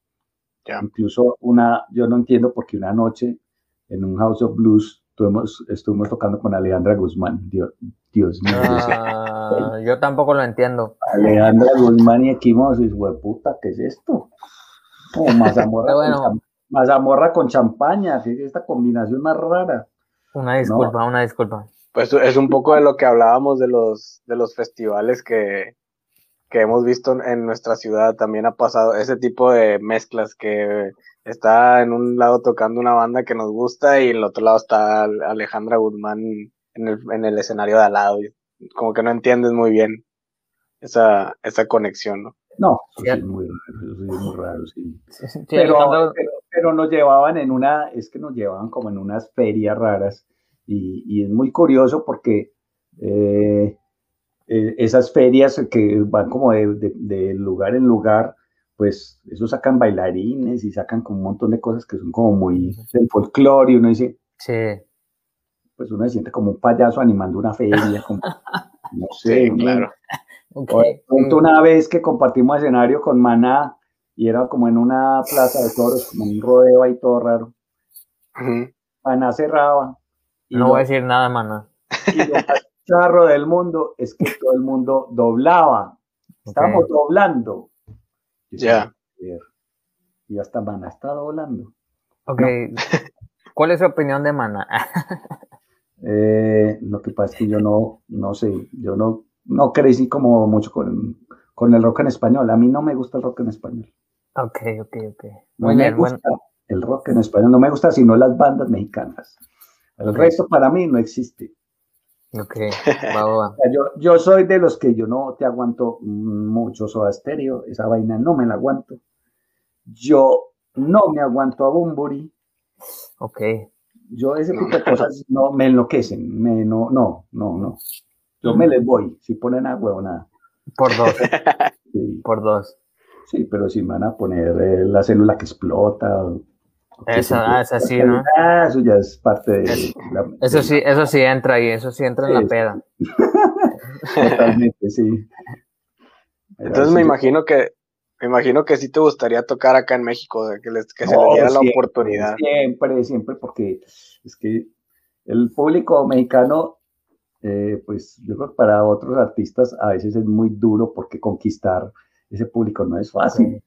Incluso una, yo no entiendo por qué una noche en un House of Blues estuvimos, estuvimos tocando con Alejandra Guzmán. Dios, Dios mío. Ah, yo tampoco lo entiendo. Alejandra Guzmán y Equimosis, güey, puta, ¿qué es esto? Como mazamorra, con, mazamorra con champaña, ¿qué es esta combinación más rara? Una disculpa, una disculpa. Pues es un poco de lo que hablábamos de los, de los festivales que, que hemos visto en nuestra ciudad. También ha pasado ese tipo de mezclas que está en un lado tocando una banda que nos gusta y en el otro lado está Alejandra Guzmán en el, en el escenario de al lado. como que no entiendes muy bien esa, esa conexión, ¿no? No, es muy raro, muy raro, sí. pero, pero, nos llevaban en una, es que nos llevaban como en unas ferias raras y, y es muy curioso porque eh, eh, esas ferias que van como de, de, lugar en lugar, pues eso sacan bailarines y sacan como un montón de cosas que son como muy del folclore y uno dice, sí. pues uno se siente como un payaso animando una feria, como, (laughs) no sé, claro. Una vez que compartimos escenario con Maná y era como en una plaza de toros, como un rodeo ahí todo raro. Maná cerraba. no voy a decir nada, Maná. Y lo más charro del mundo es que todo el mundo doblaba. Estábamos doblando. Ya. Y hasta Maná está doblando. Ok. (laughs) ¿Cuál es su opinión de Maná? (laughs) Eh, lo que pasa es que yo no, no sé, yo no no crecí como mucho con, con, el rock en español. A mí no me gusta el rock en español. Ok, ok, ok. Muy no me gusta el rock en español, no me gusta sino las bandas mexicanas. El resto para mí no existe. Ok, va, va. (laughs) yo, yo soy de los que yo no te aguanto mucho Soda Stereo, esa vaina no me la aguanto. Yo no me aguanto a Bumburi. Ok. Yo ese tipo de cosas no me enloquecen, me, no, no, no, no. Yo me les voy, si ponen agua o nada. Por dos. (laughs) Por dos. Sí, pero si van a poner eh, la célula que explota. Esa, ah, esa sí, ¿no? Ah, eso ya es parte de. eso sí, eso sí entra ahí, eso sí entra en la peda. (laughs) Totalmente, sí. (laughs) Entonces me imagino que me imagino que sí te gustaría tocar acá en México, que, les, que se les diera la oportunidad. Siempre, siempre, porque es que el público mexicano eh, pues yo creo que para otros artistas a veces es muy duro porque conquistar ese público no es fácil.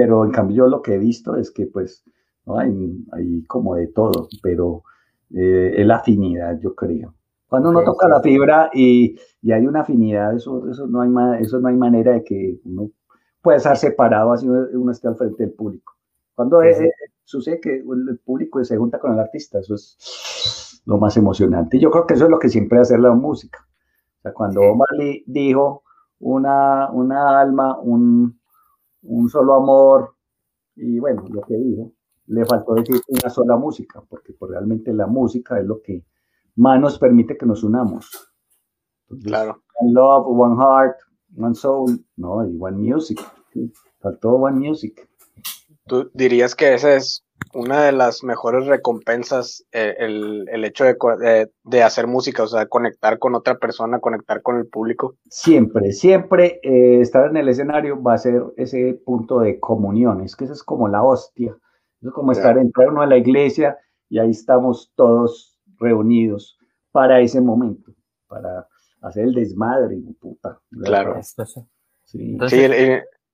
Pero en cambio yo lo que he visto es que pues ¿no? hay, hay, como de todo, pero eh, es la afinidad, yo creo. Cuando uno toca la fibra y, y, hay una afinidad, eso, eso, no hay, eso no hay manera de que uno pueda estar separado así uno, esté al frente del público. Cuando sucede que el público se junta con el artista, eso es lo más emocionante. Yo creo que eso es lo que siempre hace la música. O sea, cuando Omar dijo una, una alma, un, un solo amor, y bueno, lo que dijo, le faltó decir una sola música, porque pues, realmente la música es lo que más nos permite que nos unamos. claro. One love, one heart, one soul, no, y one music. Faltó one music. ¿Tú dirías que ese es una de las mejores recompensas eh, el, el, hecho de, de, hacer música, o sea, conectar con otra persona, conectar con el público. Siempre, siempre eh, estar en el escenario va a ser ese punto de comunión, es que eso es como la hostia, es como estar, entrar uno a la iglesia y ahí estamos todos reunidos para ese momento, para hacer el desmadre, puta. Claro. Sí, sí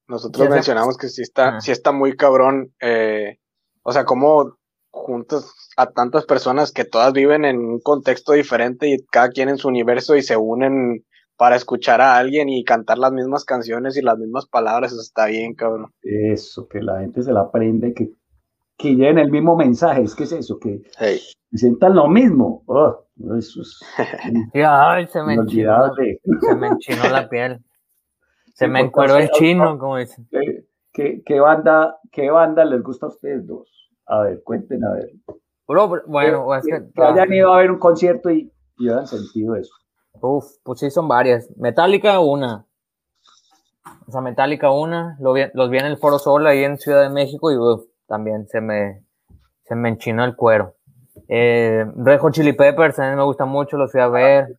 nosotros mencionamos que sí está, sí está muy cabrón. Eh, o sea, cómo juntas a tantas personas que todas viven en un contexto diferente y cada quien en su universo y se unen para escuchar a alguien y cantar las mismas canciones y las mismas palabras, eso está bien, cabrón. Eso, que la gente se la aprende, que, que lleven el mismo mensaje, es que es eso, que sientan lo mismo. Oh, eso es, (laughs) Ay, se, me enchinó, se me enchinó la piel. Se me encueró el chino, como dicen. ¿Qué, qué, banda, ¿Qué banda les gusta a ustedes dos? A ver, cuenten, a ver. bueno, es que, hayan ido a ver un concierto y, y hayan sentido eso. Uf, pues sí, son varias. Metallica, una. O sea, Metallica, una. Lo vi, los vi en el Foro Sol ahí en Ciudad de México y uf, también se me, se me enchinó el cuero. Eh, Rejo Chili Peppers también me gusta mucho, los fui a ver.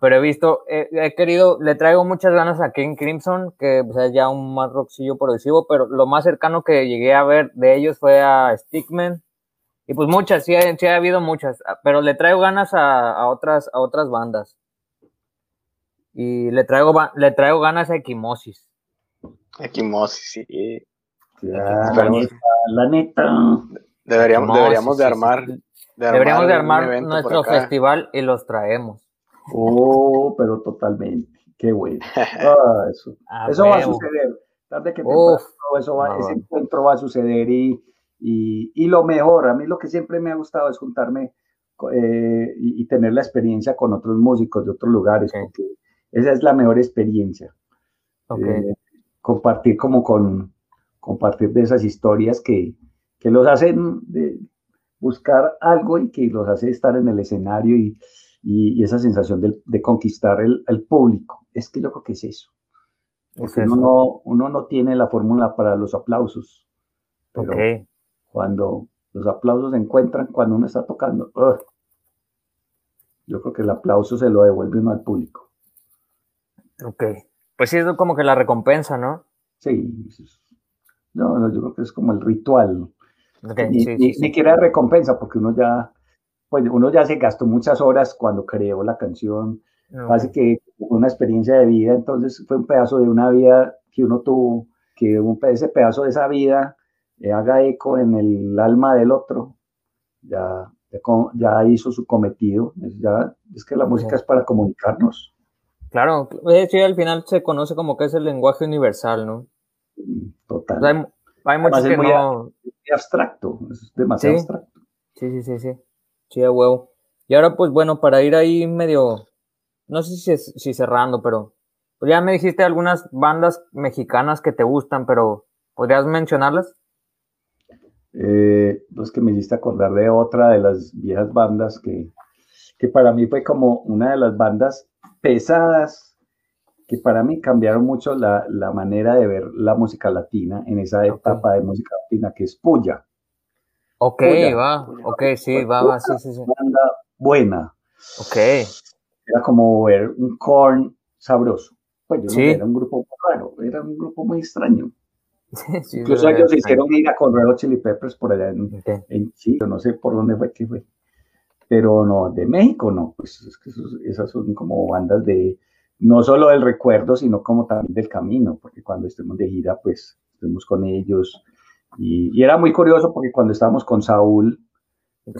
Pero he visto, he querido, le traigo muchas ganas a King Crimson, que pues, es ya un más rockcillo progresivo, pero lo más cercano que llegué a ver de ellos fue a Stickman. Y pues muchas, sí, sí ha habido muchas, pero le traigo ganas a, a, otras, a otras bandas. Y le traigo, le traigo ganas a Equimosis. Equimosis, sí. la neta. Deberíamos, deberíamos de armar. deberíamos de armar nuestro festival y los traemos. Oh, pero totalmente. Qué bueno. (laughs) Ah, eso, eso va a suceder. Tarde que eso va, ese encuentro va a suceder y, y, y, lo mejor, a mí lo que siempre me ha gustado es juntarme eh, y, tener la experiencia con otros músicos de otros lugares, porque esa es la mejor experiencia. Eh, compartir como con, compartir de esas historias que, que los hacen de buscar algo y que los hace estar en el escenario y, y, esa sensación de, de conquistar el, el, público. Es que yo creo que es eso. Porque uno, no, uno no tiene la fórmula para los aplausos. Pero cuando los aplausos se encuentran, cuando uno está tocando, yo creo que el aplauso se lo devuelve uno al público. Ok. Pues sí, es como que la recompensa, ¿no? Sí. No, no yo creo que es como el ritual. ni, siquiera recompensa, porque uno ya, pues uno ya se gastó muchas horas cuando creó la canción. Así que una experiencia de vida, entonces fue un pedazo de una vida que uno tuvo, que un, ese pedazo de esa vida eh, haga eco en el alma del otro. Ya, ya, hizo su cometido. Ya, es que la música es para comunicarnos. Claro, sí, al final se conoce como que es el lenguaje universal, ¿no? Total. hay, hay muchos que no... abstracto, es demasiado abstracto. Sí, sí, sí, sí. Sí, a huevo. Y ahora, pues bueno, para ir ahí medio, no sé si, si cerrando, pero pues ya me dijiste algunas bandas mexicanas que te gustan, pero ¿podrías mencionarlas? Eh, pues que me hiciste acordar de otra de las viejas bandas que, que para mí fue como una de las bandas pesadas que para mí cambiaron mucho la, la manera de ver la música latina en esa etapa de música latina que es Puya. Ok, va, ok, sí, va, va, sí, sí, sí. Banda buena. Ok. Era como ver un corn sabroso. Pues yo no, era un grupo muy raro, era un grupo muy extraño. (laughs) Sí, Incluso ellos hicieron ir con Red Chili Peppers por allá en, en, Chile, no sé por dónde fue que fue. Pero no, de México no, pues es que esas son como bandas de, no solo del recuerdo, sino como también del camino, porque cuando estemos de gira, pues estemos con ellos. Y, era muy curioso porque cuando estábamos con Saúl,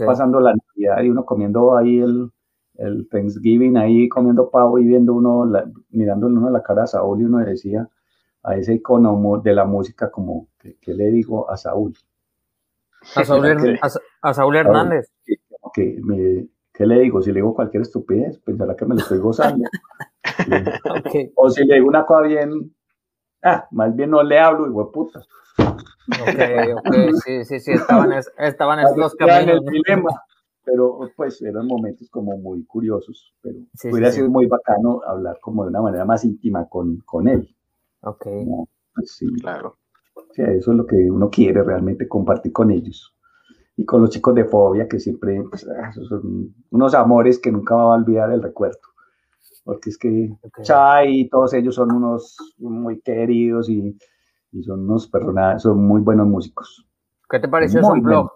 pasando la Navidad y uno comiendo ahí el, el Thanksgiving, ahí comiendo pavo y viendo uno, la, mirándole uno a la cara a Saúl y uno decía, a ese icono de la música como, ¿qué, le digo a Saúl? A Saúl, Hernández. ¿Qué le digo? Si le digo cualquier estupidez, pensará que me lo estoy gozando. (laughs) O si le digo una cosa bien, ah, más bien no le hablo y puta. Ok, ok, sí, sí, sí, estaban, estaban los caminos. En el dilema, pero pues eran momentos como muy curiosos, pero hubiera sido muy bacano hablar como de una manera más íntima con, con él. Ok. Pues sí. Claro. O sea, eso es lo que uno quiere realmente compartir con ellos. Y con los chicos de Fobia, que siempre, pues, ah, son unos amores que nunca va a olvidar el recuerdo. Porque es que Chai y todos ellos son unos muy queridos y, y son unos personajes, son muy buenos músicos. ¿Qué te pareció ese blog?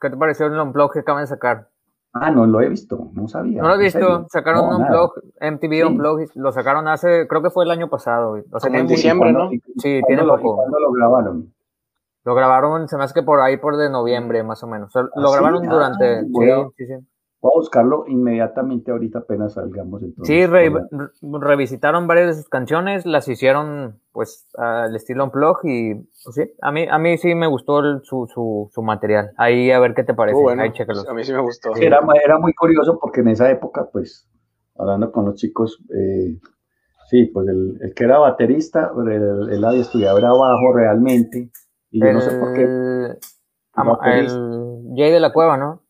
¿Qué te pareció el blog que acaban de sacar? Ah, no lo he visto, no sabía. No lo he visto, sacaron un blog, MTV un blog, lo sacaron hace, creo que fue el año pasado. O sea, en diciembre, ¿no? Sí, tiene poco. ¿Cuándo lo grabaron? Lo grabaron, se me hace que por ahí, por de noviembre, más o menos. lo ¿Ah, grabaron durante. sí, sí, sí. Voy a buscarlo inmediatamente ahorita apenas salgamos. Entonces, sí, revisitaron varias de sus canciones, las hicieron pues al estilo Unplug y pues, sí, a mí, a mí sí me gustó su, su, su, material. Ahí a ver qué te parece. Ahí A mí sí me gustó. Era, era muy curioso porque en esa época, pues, hablando con los chicos, eh, sí, pues el, el, que era baterista, él, él había estudiado era bajo realmente y yo no sé por qué. El Jay de la Cueva, ¿no?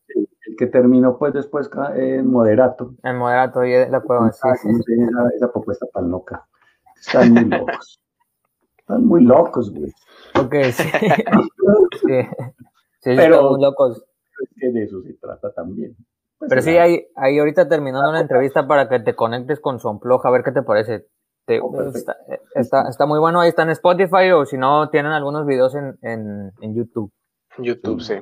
Que terminó pues después en Moderato. En Moderato y la cueva, sí, sí. Esa, esa, propuesta tan loca. Están muy locos. Están muy locos, güey. Ok, sí. (laughs) sí. Sí, pero muy locos. Es que de eso se trata también. Pues pero sí, ahí, ahí ahorita terminando una entrevista para que te conectes con Sonploja, a ver qué te parece. está, está, muy bueno, ahí está en Spotify o si no, tienen algunos videos en, en, en YouTube. YouTube, sí.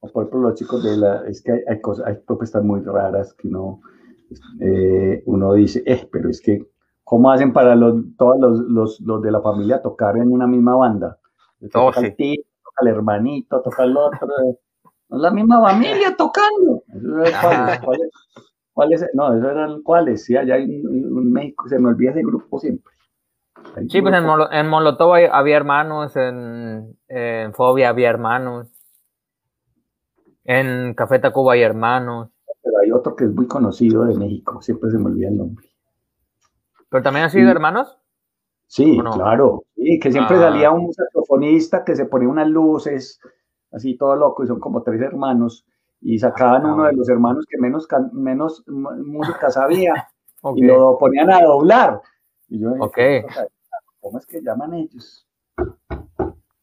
Por ejemplo, los chicos de la, es que hay, cosas, hay propuestas muy raras que no, eh, uno dice, eh, pero es que, ¿cómo hacen para los, todos los, los, los de la familia tocar en una misma banda? Oh, toca el tío, toca el hermanito, toca el otro, (laughs) es la misma familia tocando. ¿Cuáles? ¿Cuáles? No, esos eran cuáles, sí, allá un, México, se me olvida ese grupo siempre. sí, pues en, en, Molotov había hermanos, en, en Fobia había hermanos. En Café Tacuba hay hermanos. Pero hay otro que es muy conocido de México, siempre se me olvida el nombre. ¿Pero también ha sido hermanos? Sí, claro. Sí, que siempre ah. salía un saxofonista que se ponía unas luces, así todo loco, y son como tres hermanos, y sacaban uno de los hermanos que menos, menos música sabía, (laughs) y lo ponían a doblar. Y yo dije, ¿cómo es que llaman ellos?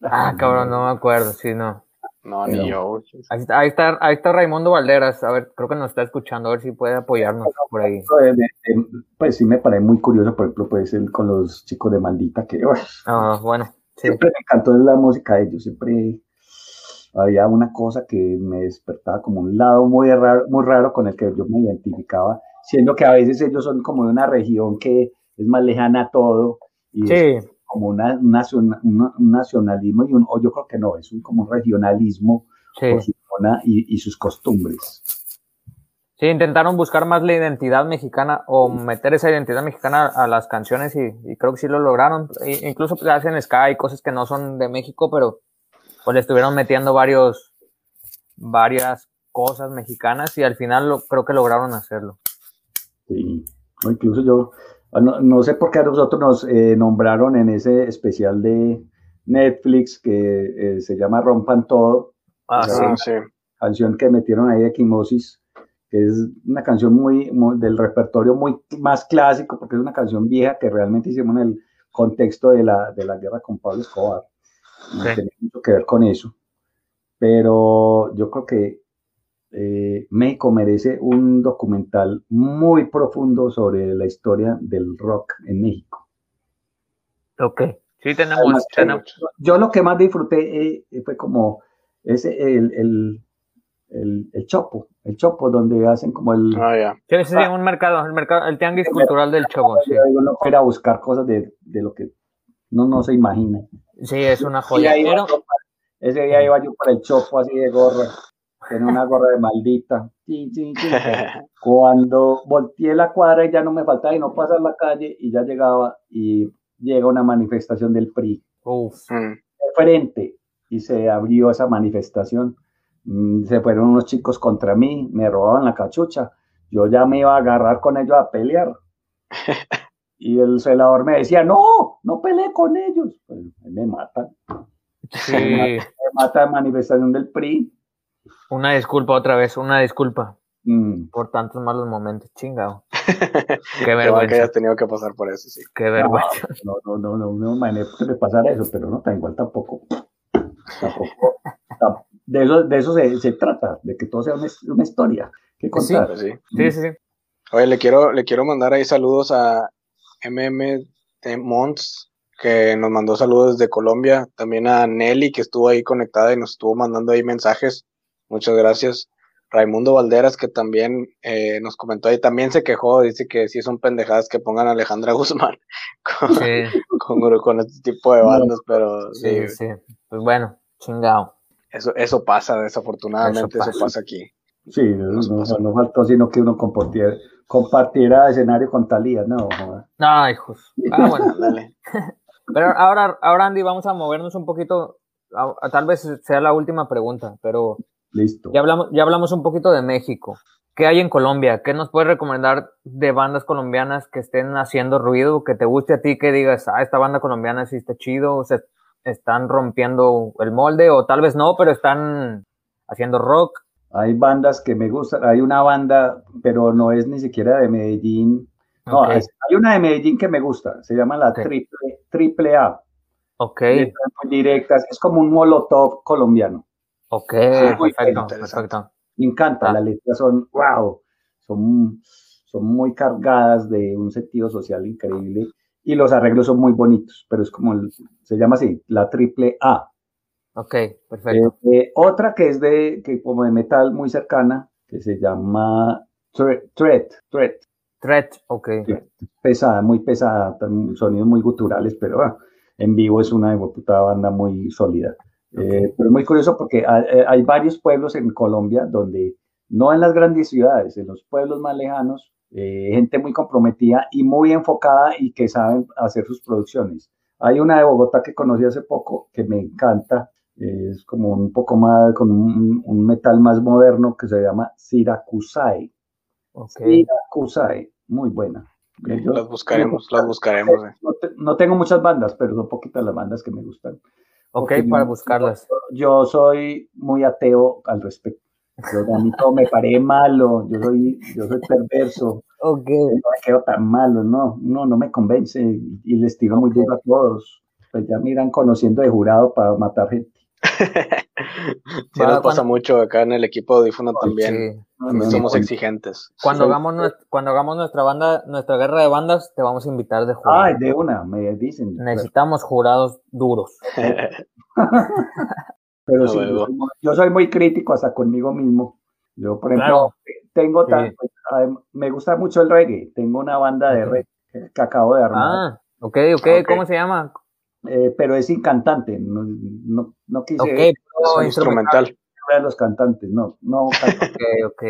Ah, cabrón, no me acuerdo, sí, no. No, ni yo. Ahí está, ahí está, Raimundo Valderas, a ver, creo que nos está escuchando, a ver si puede apoyarnos por ahí. Pues sí me parece muy curioso, por ejemplo, puede ser con los chicos de Maldita, que ah, bueno, siempre me encantó la música de ellos, siempre había una cosa que me despertaba como un lado muy raro, muy raro con el que yo me identificaba, siendo que a veces ellos son como de una región que es más lejana a todo, y sí como una, un nacionalismo y un, o yo creo que no, es un, como un regionalismo por su zona y, sus costumbres. Sí, intentaron buscar más la identidad mexicana o meter esa identidad mexicana a las canciones y, creo que sí lo lograron. E incluso pues, hacen ska y cosas que no son de México, pero pues le estuvieron metiendo varios, varias cosas mexicanas y al final lo, creo que lograron hacerlo. Sí, incluso yo, Ah, no, sé por qué a nosotros nos eh, nombraron en ese especial de Netflix que eh, se llama Rompan Todo. Ah, sí, Canción que metieron ahí de Quimosis, que es una canción muy, del repertorio muy más clásico, porque es una canción vieja que realmente hicimos en el contexto de la, de la guerra con Pablo Escobar. tiene mucho que ver con eso. Pero yo creo que eh, México merece un documental muy profundo sobre la historia del rock en México. Ok, sí tenemos. Yo lo que más disfruté eh, fue como ese, el, el, el, Chopo, el Chopo donde hacen como el... Ah, ya. Sí, sí, un mercado, el mercado, el tianguis cultural del Chopo. Sí. Uno a buscar cosas de, de, lo que no, no se imagina. Sí, es una joya. ese día iba yo para el Chopo así de gorra Tenía una gorra de maldita. Cuando volteé la cuadra y ya no me faltaba y no pasar la calle y ya llegaba y llega una manifestación del PRI. Uf. Mm. Frente y se abrió esa manifestación. Mm, se fueron unos chicos contra mí, me robaban la cachucha. Yo ya me iba a agarrar con ellos a pelear. (laughs) Y el celador me decía, no, no peleé con ellos. Pues me matan. Sí. Me mata, manifestación del PRI. Una disculpa otra vez, una disculpa. Mm. Por tantos malos momentos, chingado. (laughs) Qué vergüenza. que hayas tenido que pasar por eso, sí. Qué vergüenza. No, no, no, no, no, me puede pasar eso, pero no, igual tampoco. tampoco. De eso, de eso se, se trata, de que todo sea una, una historia que contar. Sí, sí, sí. Oye, le quiero, le quiero mandar ahí saludos a MM Mons, que nos mandó saludos desde Colombia, también a Nelly, que estuvo ahí conectada y nos estuvo mandando ahí mensajes. Muchas gracias. Raimundo Valderas, que también eh, nos comentó ahí, también se quejó, dice que sí son pendejadas que pongan a Alejandra (laughs) Guzmán con, este tipo de bandas, pero sí, sí. Pues bueno, chingado. Eso, eso pasa, desafortunadamente, eso pasa, aquí. Sí, no, no, faltó sino que uno compartiera, compartiera escenario con Talía, no. No, hijos. Ah, (laughs) bueno, dale. (laughs) Pero ahora, ahora, Andy, vamos a movernos un poquito. tal vez sea la última pregunta, pero Listo. Ya hablamos, ya hablamos un poquito de México. ¿Qué hay en Colombia? ¿Qué nos puedes recomendar de bandas colombianas que estén haciendo ruido, que te guste a ti, que digas, ah, esta banda colombiana sí está chido, o sea, están rompiendo el molde, o tal vez no, pero están haciendo rock? Hay bandas que me gustan, hay una banda, pero no es ni siquiera de Medellín. No, hay una de Medellín que me gusta, se llama la triple, triple A. Ok. Directas, es como un molotov colombiano. Ok, perfecto, perfecto. Me encanta, ah. las letras son, wow, son, son muy cargadas de un sentido social increíble y los arreglos son muy bonitos, pero es como, se llama así, la triple A. Ok, perfecto. Eh, eh, otra que es de, que como de metal muy cercana, que se llama Threat. Threat. Threat, ok. pesada, muy pesada, sonidos muy guturales, pero ah, en vivo es una puta banda muy sólida. Eh, pero es muy curioso porque hay, varios pueblos en Colombia donde, no en las grandes ciudades, en los pueblos más lejanos, gente muy comprometida y muy enfocada y que saben hacer sus producciones. Hay una de Bogotá que conocí hace poco que me encanta, es como un poco más, con un, metal más moderno que se llama Sirakusai. Okay. Sirakusai, muy buena. las buscaremos, las buscaremos. Eh. No, tengo muchas bandas, pero son poquitas las bandas que me gustan. Ok, para buscarlas. Yo, soy muy ateo al respecto. Yo, a mí todo me parece malo, yo soy, yo soy perverso. Ok. No me quedo tan malo, no, no, no me convence y les tiro muy duro a todos. Pues ya miran conociendo de jurado para matar gente. (laughs) sí, nos pasa mucho acá en el equipo de audífono también. somos exigentes. Cuando hagamos, cuando hagamos nuestra banda, nuestra guerra de bandas, te vamos a invitar de jurado. Ay, de una, me dicen. Necesitamos jurados duros. (laughs) (laughs) Pero sí, yo, soy muy crítico hasta conmigo mismo. Yo, por ejemplo, tengo pues, me gusta mucho el reggae. Tengo una banda de reggae que acabo de armar. Ah, ok, ok. ¿Cómo se llama? Eh, pero es sin cantante, no, no, no quise... Ok, instrumental. De los cantantes, no, no (laughs) Ok, ok.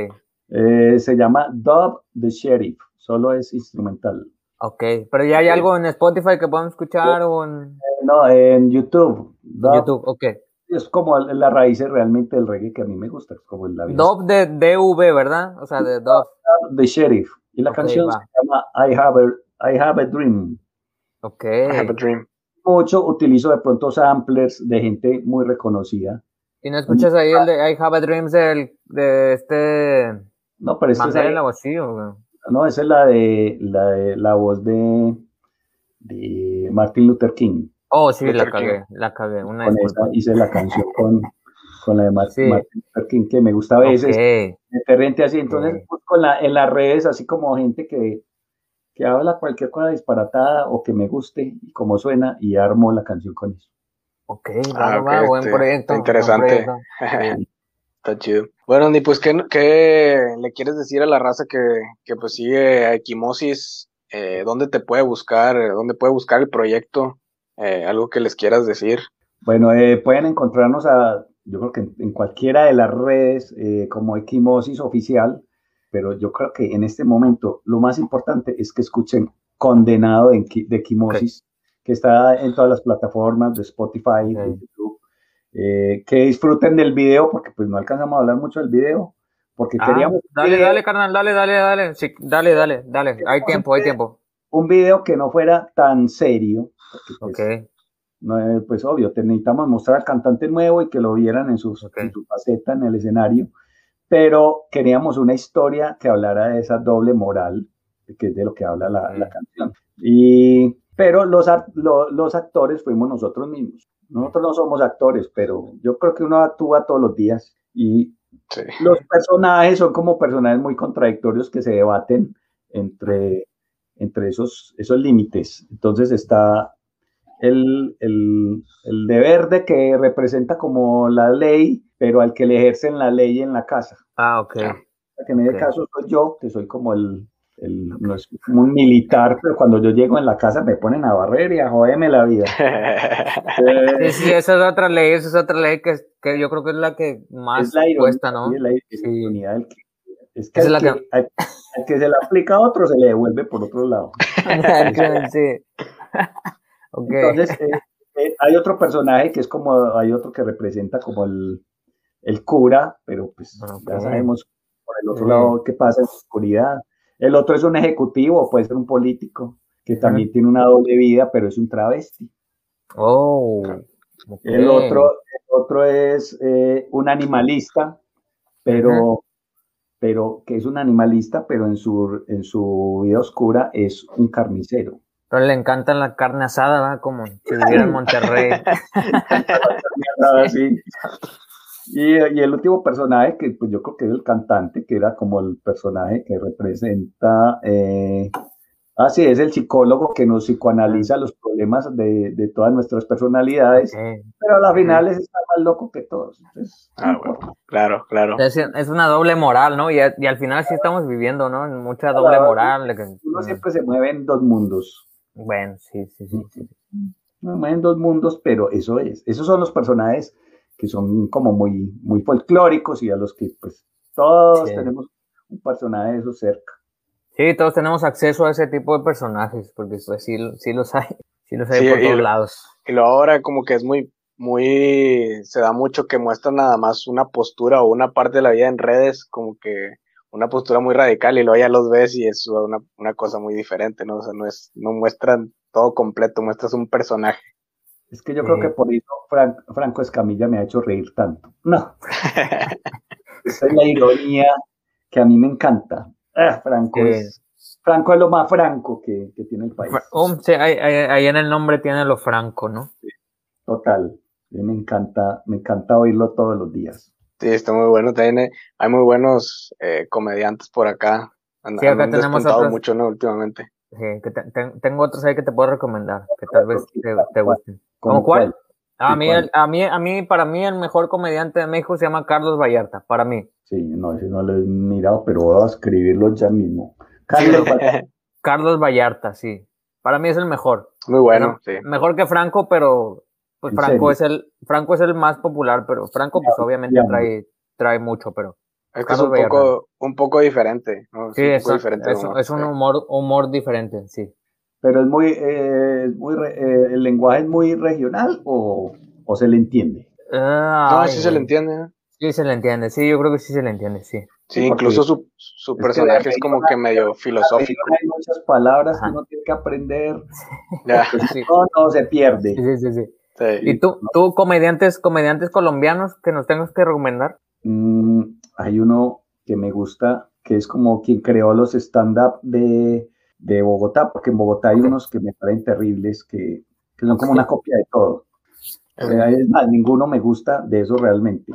Eh, se llama Dub the Sheriff, solo es instrumental. Ok, pero ya hay algo en Spotify que podamos escuchar o en... Eh, no, en YouTube. YouTube, ok. Es como la raíz realmente del reggae que a mí me gusta, como la Dub de DV, ¿verdad? O sea, de Dub. The Sheriff. Y la canción se llama I Have a, I Have a Dream. Ok. I Have a Dream mucho, utilizo de pronto samplers de gente muy reconocida. ¿Y no escuchas ahí el de I Have a Dreams del, de este... No, pero es la voz, No, esa es la de la, de, la voz de, de Martin Luther King. Oh, sí, la cagué, la cagué. Una con esa hice la canción con, con la de Martin, Luther King, que me gusta a veces. Okay. Así. Entonces, pues, con la, en las redes, así como gente que, que habla cualquier cosa disparatada o que me guste y cómo suena y armo la canción con eso. Ok, ah, va, buen proyecto. Interesante. (laughs) Está chido. Bueno, ni pues, ¿qué, le quieres decir a la raza que, que pues sigue a Equimosis? Eh, ¿Dónde te puede buscar? ¿Dónde puede buscar el proyecto? Eh, ¿Algo que les quieras decir? Bueno, eh, pueden encontrarnos a, yo creo que en, en cualquiera de las redes como Equimosis Oficial pero yo creo que en este momento lo más importante es que escuchen Condenado de, de Quimosis, que está en todas las plataformas de Spotify, de YouTube. Eh, que disfruten del video, porque pues no alcanzamos a hablar mucho del video, porque ah, queríamos... Dale, dale, carnal, dale, dale, dale, sí, dale, dale, dale, hay tiempo, hay tiempo. Un video que no fuera tan serio. Pues, ok. No, pues obvio, necesitamos mostrar al cantante nuevo y que lo vieran en, sus, en su faceta en el escenario pero queríamos una historia que hablara de esa doble moral, que es de lo que habla la, canción. Y, pero los, los actores fuimos nosotros mismos. Nosotros no somos actores, pero yo creo que uno actúa todos los días y los personajes son como personajes muy contradictorios que se debaten entre, entre esos, esos límites. Entonces está el, el, el deber de que representa como la ley pero al que le ejercen la ley en la casa. Ah, ok. Que en este caso soy yo, que soy como el, el, no es como un militar, pero cuando yo llego en la casa me ponen a barrer y a joderme la vida. (laughs) sí, sí, esa es otra ley, esa es otra ley que, que yo creo que es la que más cuesta, ¿no? Es la ironía del que, es que, al, que, Al, que se la aplica a otro se le devuelve por otro lado. (laughs) sí. okay. Entonces, eh, eh, hay otro personaje que es como, hay otro que representa como el, el cura, pero pues ah, ya sabemos por el otro lado qué pasa en la oscuridad. El otro es un ejecutivo, puede ser un político, que también tiene una doble vida, pero es un travesti. Oh. El, otro, otro es eh, un animalista, pero, pero que es un animalista, pero en su, en su vida oscura es un carnicero. Pero le encanta la carne asada, ¿verdad? Como si viviera en (laughs) Monterrey. (laughs) sí. (laughs) Y, el último personaje, que pues yo creo que es el cantante, que era como el personaje que representa eh, Así es, el psicólogo que nos psicoanaliza los problemas de, de todas nuestras personalidades, pero a la final es está más loco que todos. ah, bueno, claro, claro. Es, es, una doble moral, ¿no? Y, y, al final sí estamos viviendo, ¿no? En mucha doble moral. Uno siempre se mueve en dos mundos. Bueno, sí, sí, sí. sí. Se mueve en dos mundos, pero eso es. Esos son los personajes que son como muy, muy folclóricos y a los que pues todos tenemos un personaje de eso cerca. Sí, todos tenemos acceso a ese tipo de personajes, porque pues sí, sí los hay, sí los hay por todos lados. Y lo ahora como que es muy, muy, se da mucho que muestra nada más una postura o una parte de la vida en redes, como que una postura muy radical y luego ya los ves y es una, una cosa muy diferente, ¿no? O sea, no es, no muestran todo completo, muestras un personaje. Es que yo creo que por eso Franco Escamilla me ha hecho reír tanto. No. (laughs) Esa es la ironía que a mí me encanta. Ah, Franco, es, Franco es lo más franco que, tiene el país. Um, sí, ahí, en el nombre tiene lo franco, ¿no? total. me encanta, me encanta oírlo todos los días. Sí, está muy bueno. También hay muy buenos eh, comediantes por acá. sí, acá tenemos otros, mucho, ¿no? Últimamente. Sí, que tengo otros ahí que te puedo recomendar, que tal vez te, te gusten. ¿Cómo cuál? A mí, a mí, a mí, para mí el mejor comediante de México se llama Carlos Vallarta, para mí. Sí, no, ese no lo he mirado, pero voy a escribirlo ya mismo. Carlos, (laughs) Vallarta. Carlos Vallarta, sí. Para mí es el mejor. Muy bueno, sí. Mejor que Franco, pero pues Franco es el Franco es el más popular, pero Franco pues obviamente trae trae mucho, pero es que es un poco, un poco diferente, Sí, es, diferente es, un humor humor diferente, sí. Pero es muy, eh, muy eh, el lenguaje es muy regional o, o se le entiende. Ah, no, sí se le entiende. Sí se le entiende, sí, yo creo que sí se le entiende, sí. Sí, incluso su, su personaje es, como que medio filosófico. Hay muchas palabras que uno tiene que aprender. (laughs) No, no se pierde. Sí, sí, sí. ¿Y tú, tú comediantes, comediantes colombianos que nos tengas que recomendar? Mm, hay uno que me gusta, que es como quien creó los stand-up de de Bogotá, porque en Bogotá hay unos que me parecen terribles, que, son como una copia de todo. es más, ninguno me gusta de eso realmente.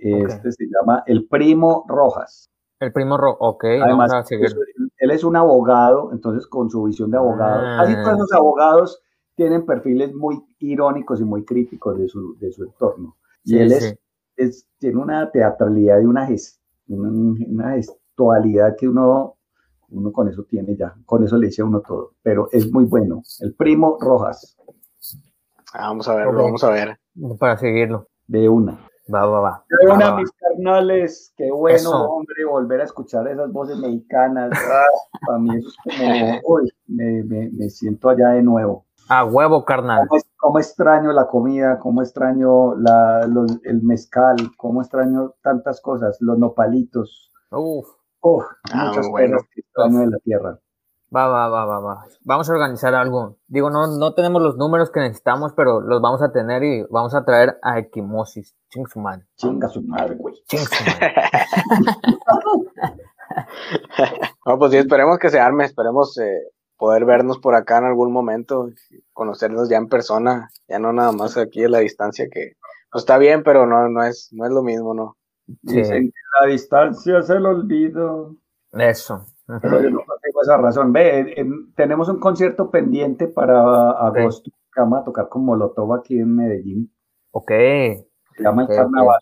Este se llama El Primo Rojas. El Primo Rojas, ok. Además, él es un abogado, entonces con su visión de abogado. Así todos los abogados tienen perfiles muy irónicos y muy críticos de su, de su entorno. Y él es, tiene una teatralidad y una, una gestualidad que uno uno con eso tiene ya, con eso le dice a uno todo, pero es muy bueno. El primo Rojas. Ah, vamos a verlo, vamos a ver. Para seguirlo. De una. Va, va, va. De una, mis carnales. Qué bueno, hombre, volver a escuchar esas voces mexicanas. (laughs) Ah, para mí eso es como, uy, me, me, siento allá de nuevo. A huevo, carnal. Cómo, extraño la comida, cómo extraño la, el mezcal, cómo extraño tantas cosas, los nopalitos. Uf. Oh, muchas bueno. de la tierra. Va, va, va, va, va. Vamos a organizar algo. Digo, no, no tenemos los números que necesitamos, pero los vamos a tener y vamos a traer a Equimosis. Ching su madre. Chinga su madre, güey. Ching su madre. (laughs) no, pues sí, esperemos que se arme, esperemos eh, poder vernos por acá en algún momento, conocernos ya en persona, ya no nada más aquí a la distancia que pues, está bien, pero no, no es, no es lo mismo, ¿no? Dicen que la distancia es el olvido. Eso. Pero yo no tengo esa razón. Ve, tenemos un concierto pendiente para agosto. vamos a tocar con Molotov aquí en Medellín. Ok. Se llama el Carnaval.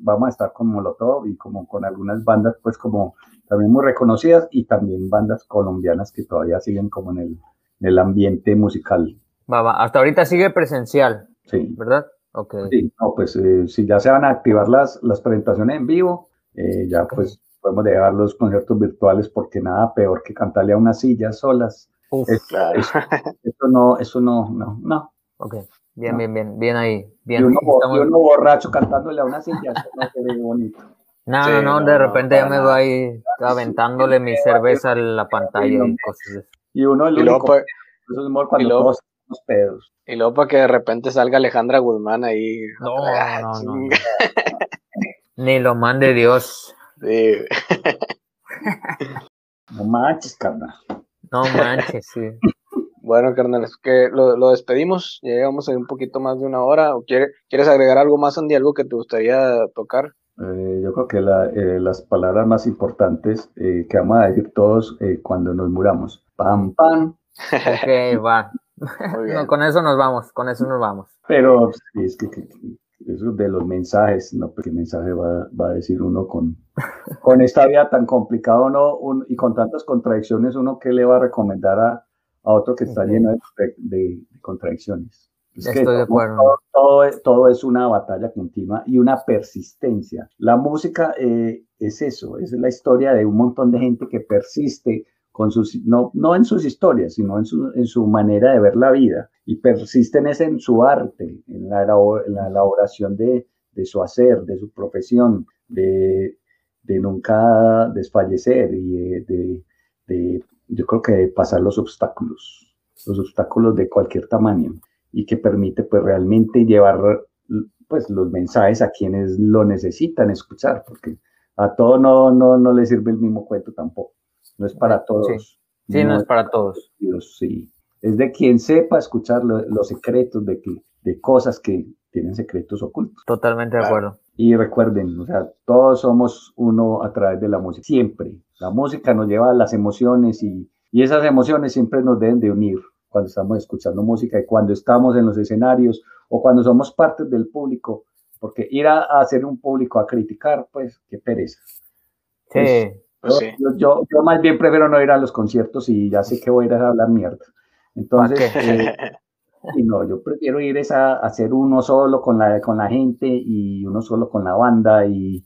Vamos a estar con Molotov y como con algunas bandas, pues como también muy reconocidas y también bandas colombianas que todavía siguen como en el, en el ambiente musical. Va, va. Hasta ahorita sigue presencial. Sí. ¿Verdad? Okay. Sí, no, pues eh, si ya se van a activar las, las presentaciones en vivo, eh, ya pues podemos dejar los conciertos virtuales porque nada peor que cantarle a una silla solas. claro. (laughs) eso no, eso no, no, no. Ok, bien, bien, bien, bien ahí. Bien. Y uno, borracho cantándole a una silla, eso no se ve bonito. No, no, de repente ya me voy aventándole mi cerveza a la pantalla y cosas Y uno el único, pues, eso es humor cuando todos los pedos. Y luego para que de repente salga Alejandra Guzmán ahí. No, no, no, Ni lo mande Dios. Sí. (laughs) no manches, carnal. No manches, sí. Bueno, carnal, es que lo, despedimos, ya llegamos a un poquito más de una hora. ¿O ¿Quieres agregar algo más, Andy, algo que te gustaría tocar? Eh, yo creo que eh, las palabras más importantes eh, que vamos a decir todos cuando nos muramos. Pam, pam. Ok, va. Con eso nos vamos, con eso nos vamos. Pero sí, es que, eso de los mensajes, ¿no? ¿Qué mensaje va, va, a decir uno con, (laughs) con esta vida tan complicada ¿no? y con tantas contradicciones? ¿Uno qué le va a recomendar a, a otro que está lleno de, contradicciones. Estoy de acuerdo. Todo, todo, es una batalla continua y una persistencia. La música eh, es eso, es la historia de un montón de gente que persiste con sus, no, no en sus historias, sino en su, en su manera de ver la vida y persisten es en su arte, en la, elaboración de, de su hacer, de su profesión, de, de nunca desfallecer y de, de yo creo que pasar los obstáculos, los obstáculos de cualquier tamaño y que permite pues realmente llevar pues los mensajes a quienes lo necesitan escuchar, porque a todo no, no, no le sirve el mismo cuento tampoco, no es para todos. Sí, no, es para todos. Sí, es de quien sepa escuchar los secretos de, que, de cosas que tienen secretos ocultos. Totalmente de acuerdo. Y recuerden, o sea, todos somos uno a través de la música, siempre. La música nos lleva a las emociones y, y esas emociones siempre nos deben de unir cuando estamos escuchando música y cuando estamos en los escenarios o cuando somos parte del público, porque ir a, hacer un público a criticar, pues qué pereza. Sí. Pues, pues yo, yo, más bien prefiero no ir a los conciertos y ya sé que voy a ir a hablar mierda. Entonces, eh, (laughs) Y no, yo prefiero ir a, hacer uno solo con la, con la gente y uno solo con la banda y,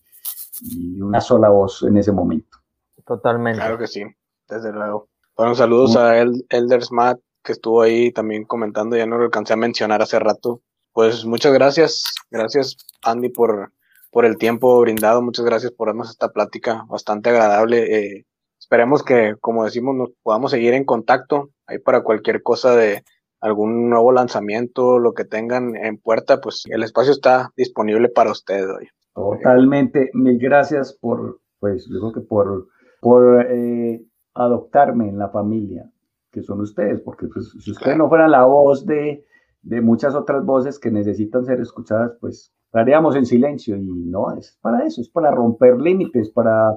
una sola voz en ese momento. Totalmente. Claro que sí, desde luego. Bueno, saludos a El, Elder Smart que estuvo ahí también comentando, ya no lo alcancé a mencionar hace rato. Pues muchas gracias, gracias Andy por, por el tiempo brindado, muchas gracias por darnos esta plática bastante agradable. Eh, esperemos que, como decimos, nos podamos seguir en contacto ahí para cualquier cosa de, algún nuevo lanzamiento, lo que tengan en puerta, pues el espacio está disponible para ustedes hoy. Totalmente, mil gracias por, pues digo que por, por eh, adoptarme en la familia, que son ustedes, porque pues, si ustedes no fueran la voz de, de muchas otras voces que necesitan ser escuchadas, pues estaríamos en silencio y no, es para eso, es para romper límites, para,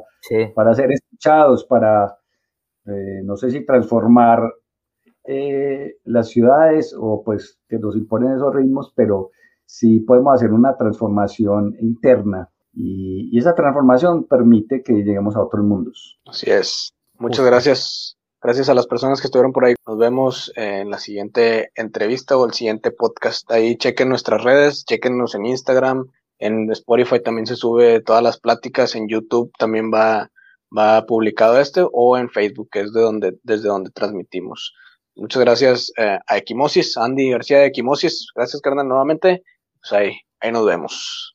para ser escuchados, para, eh, no sé si transformar eh, las ciudades o pues que nos imponen esos ritmos, pero sí podemos hacer una transformación interna y, esa transformación permite que lleguemos a otros mundos. Así es. Muchas gracias. Gracias a las personas que estuvieron por ahí. Nos vemos en la siguiente entrevista o el siguiente podcast. Ahí chequen nuestras redes, chequennos en Instagram, en Spotify también se sube todas las pláticas, en YouTube también va, va publicado este o en Facebook, que es de donde, desde donde transmitimos. Muchas gracias eh, a Equimosis, Andy García de Equimosis. Gracias, carnal, nuevamente. Pues ahí, ahí nos vemos.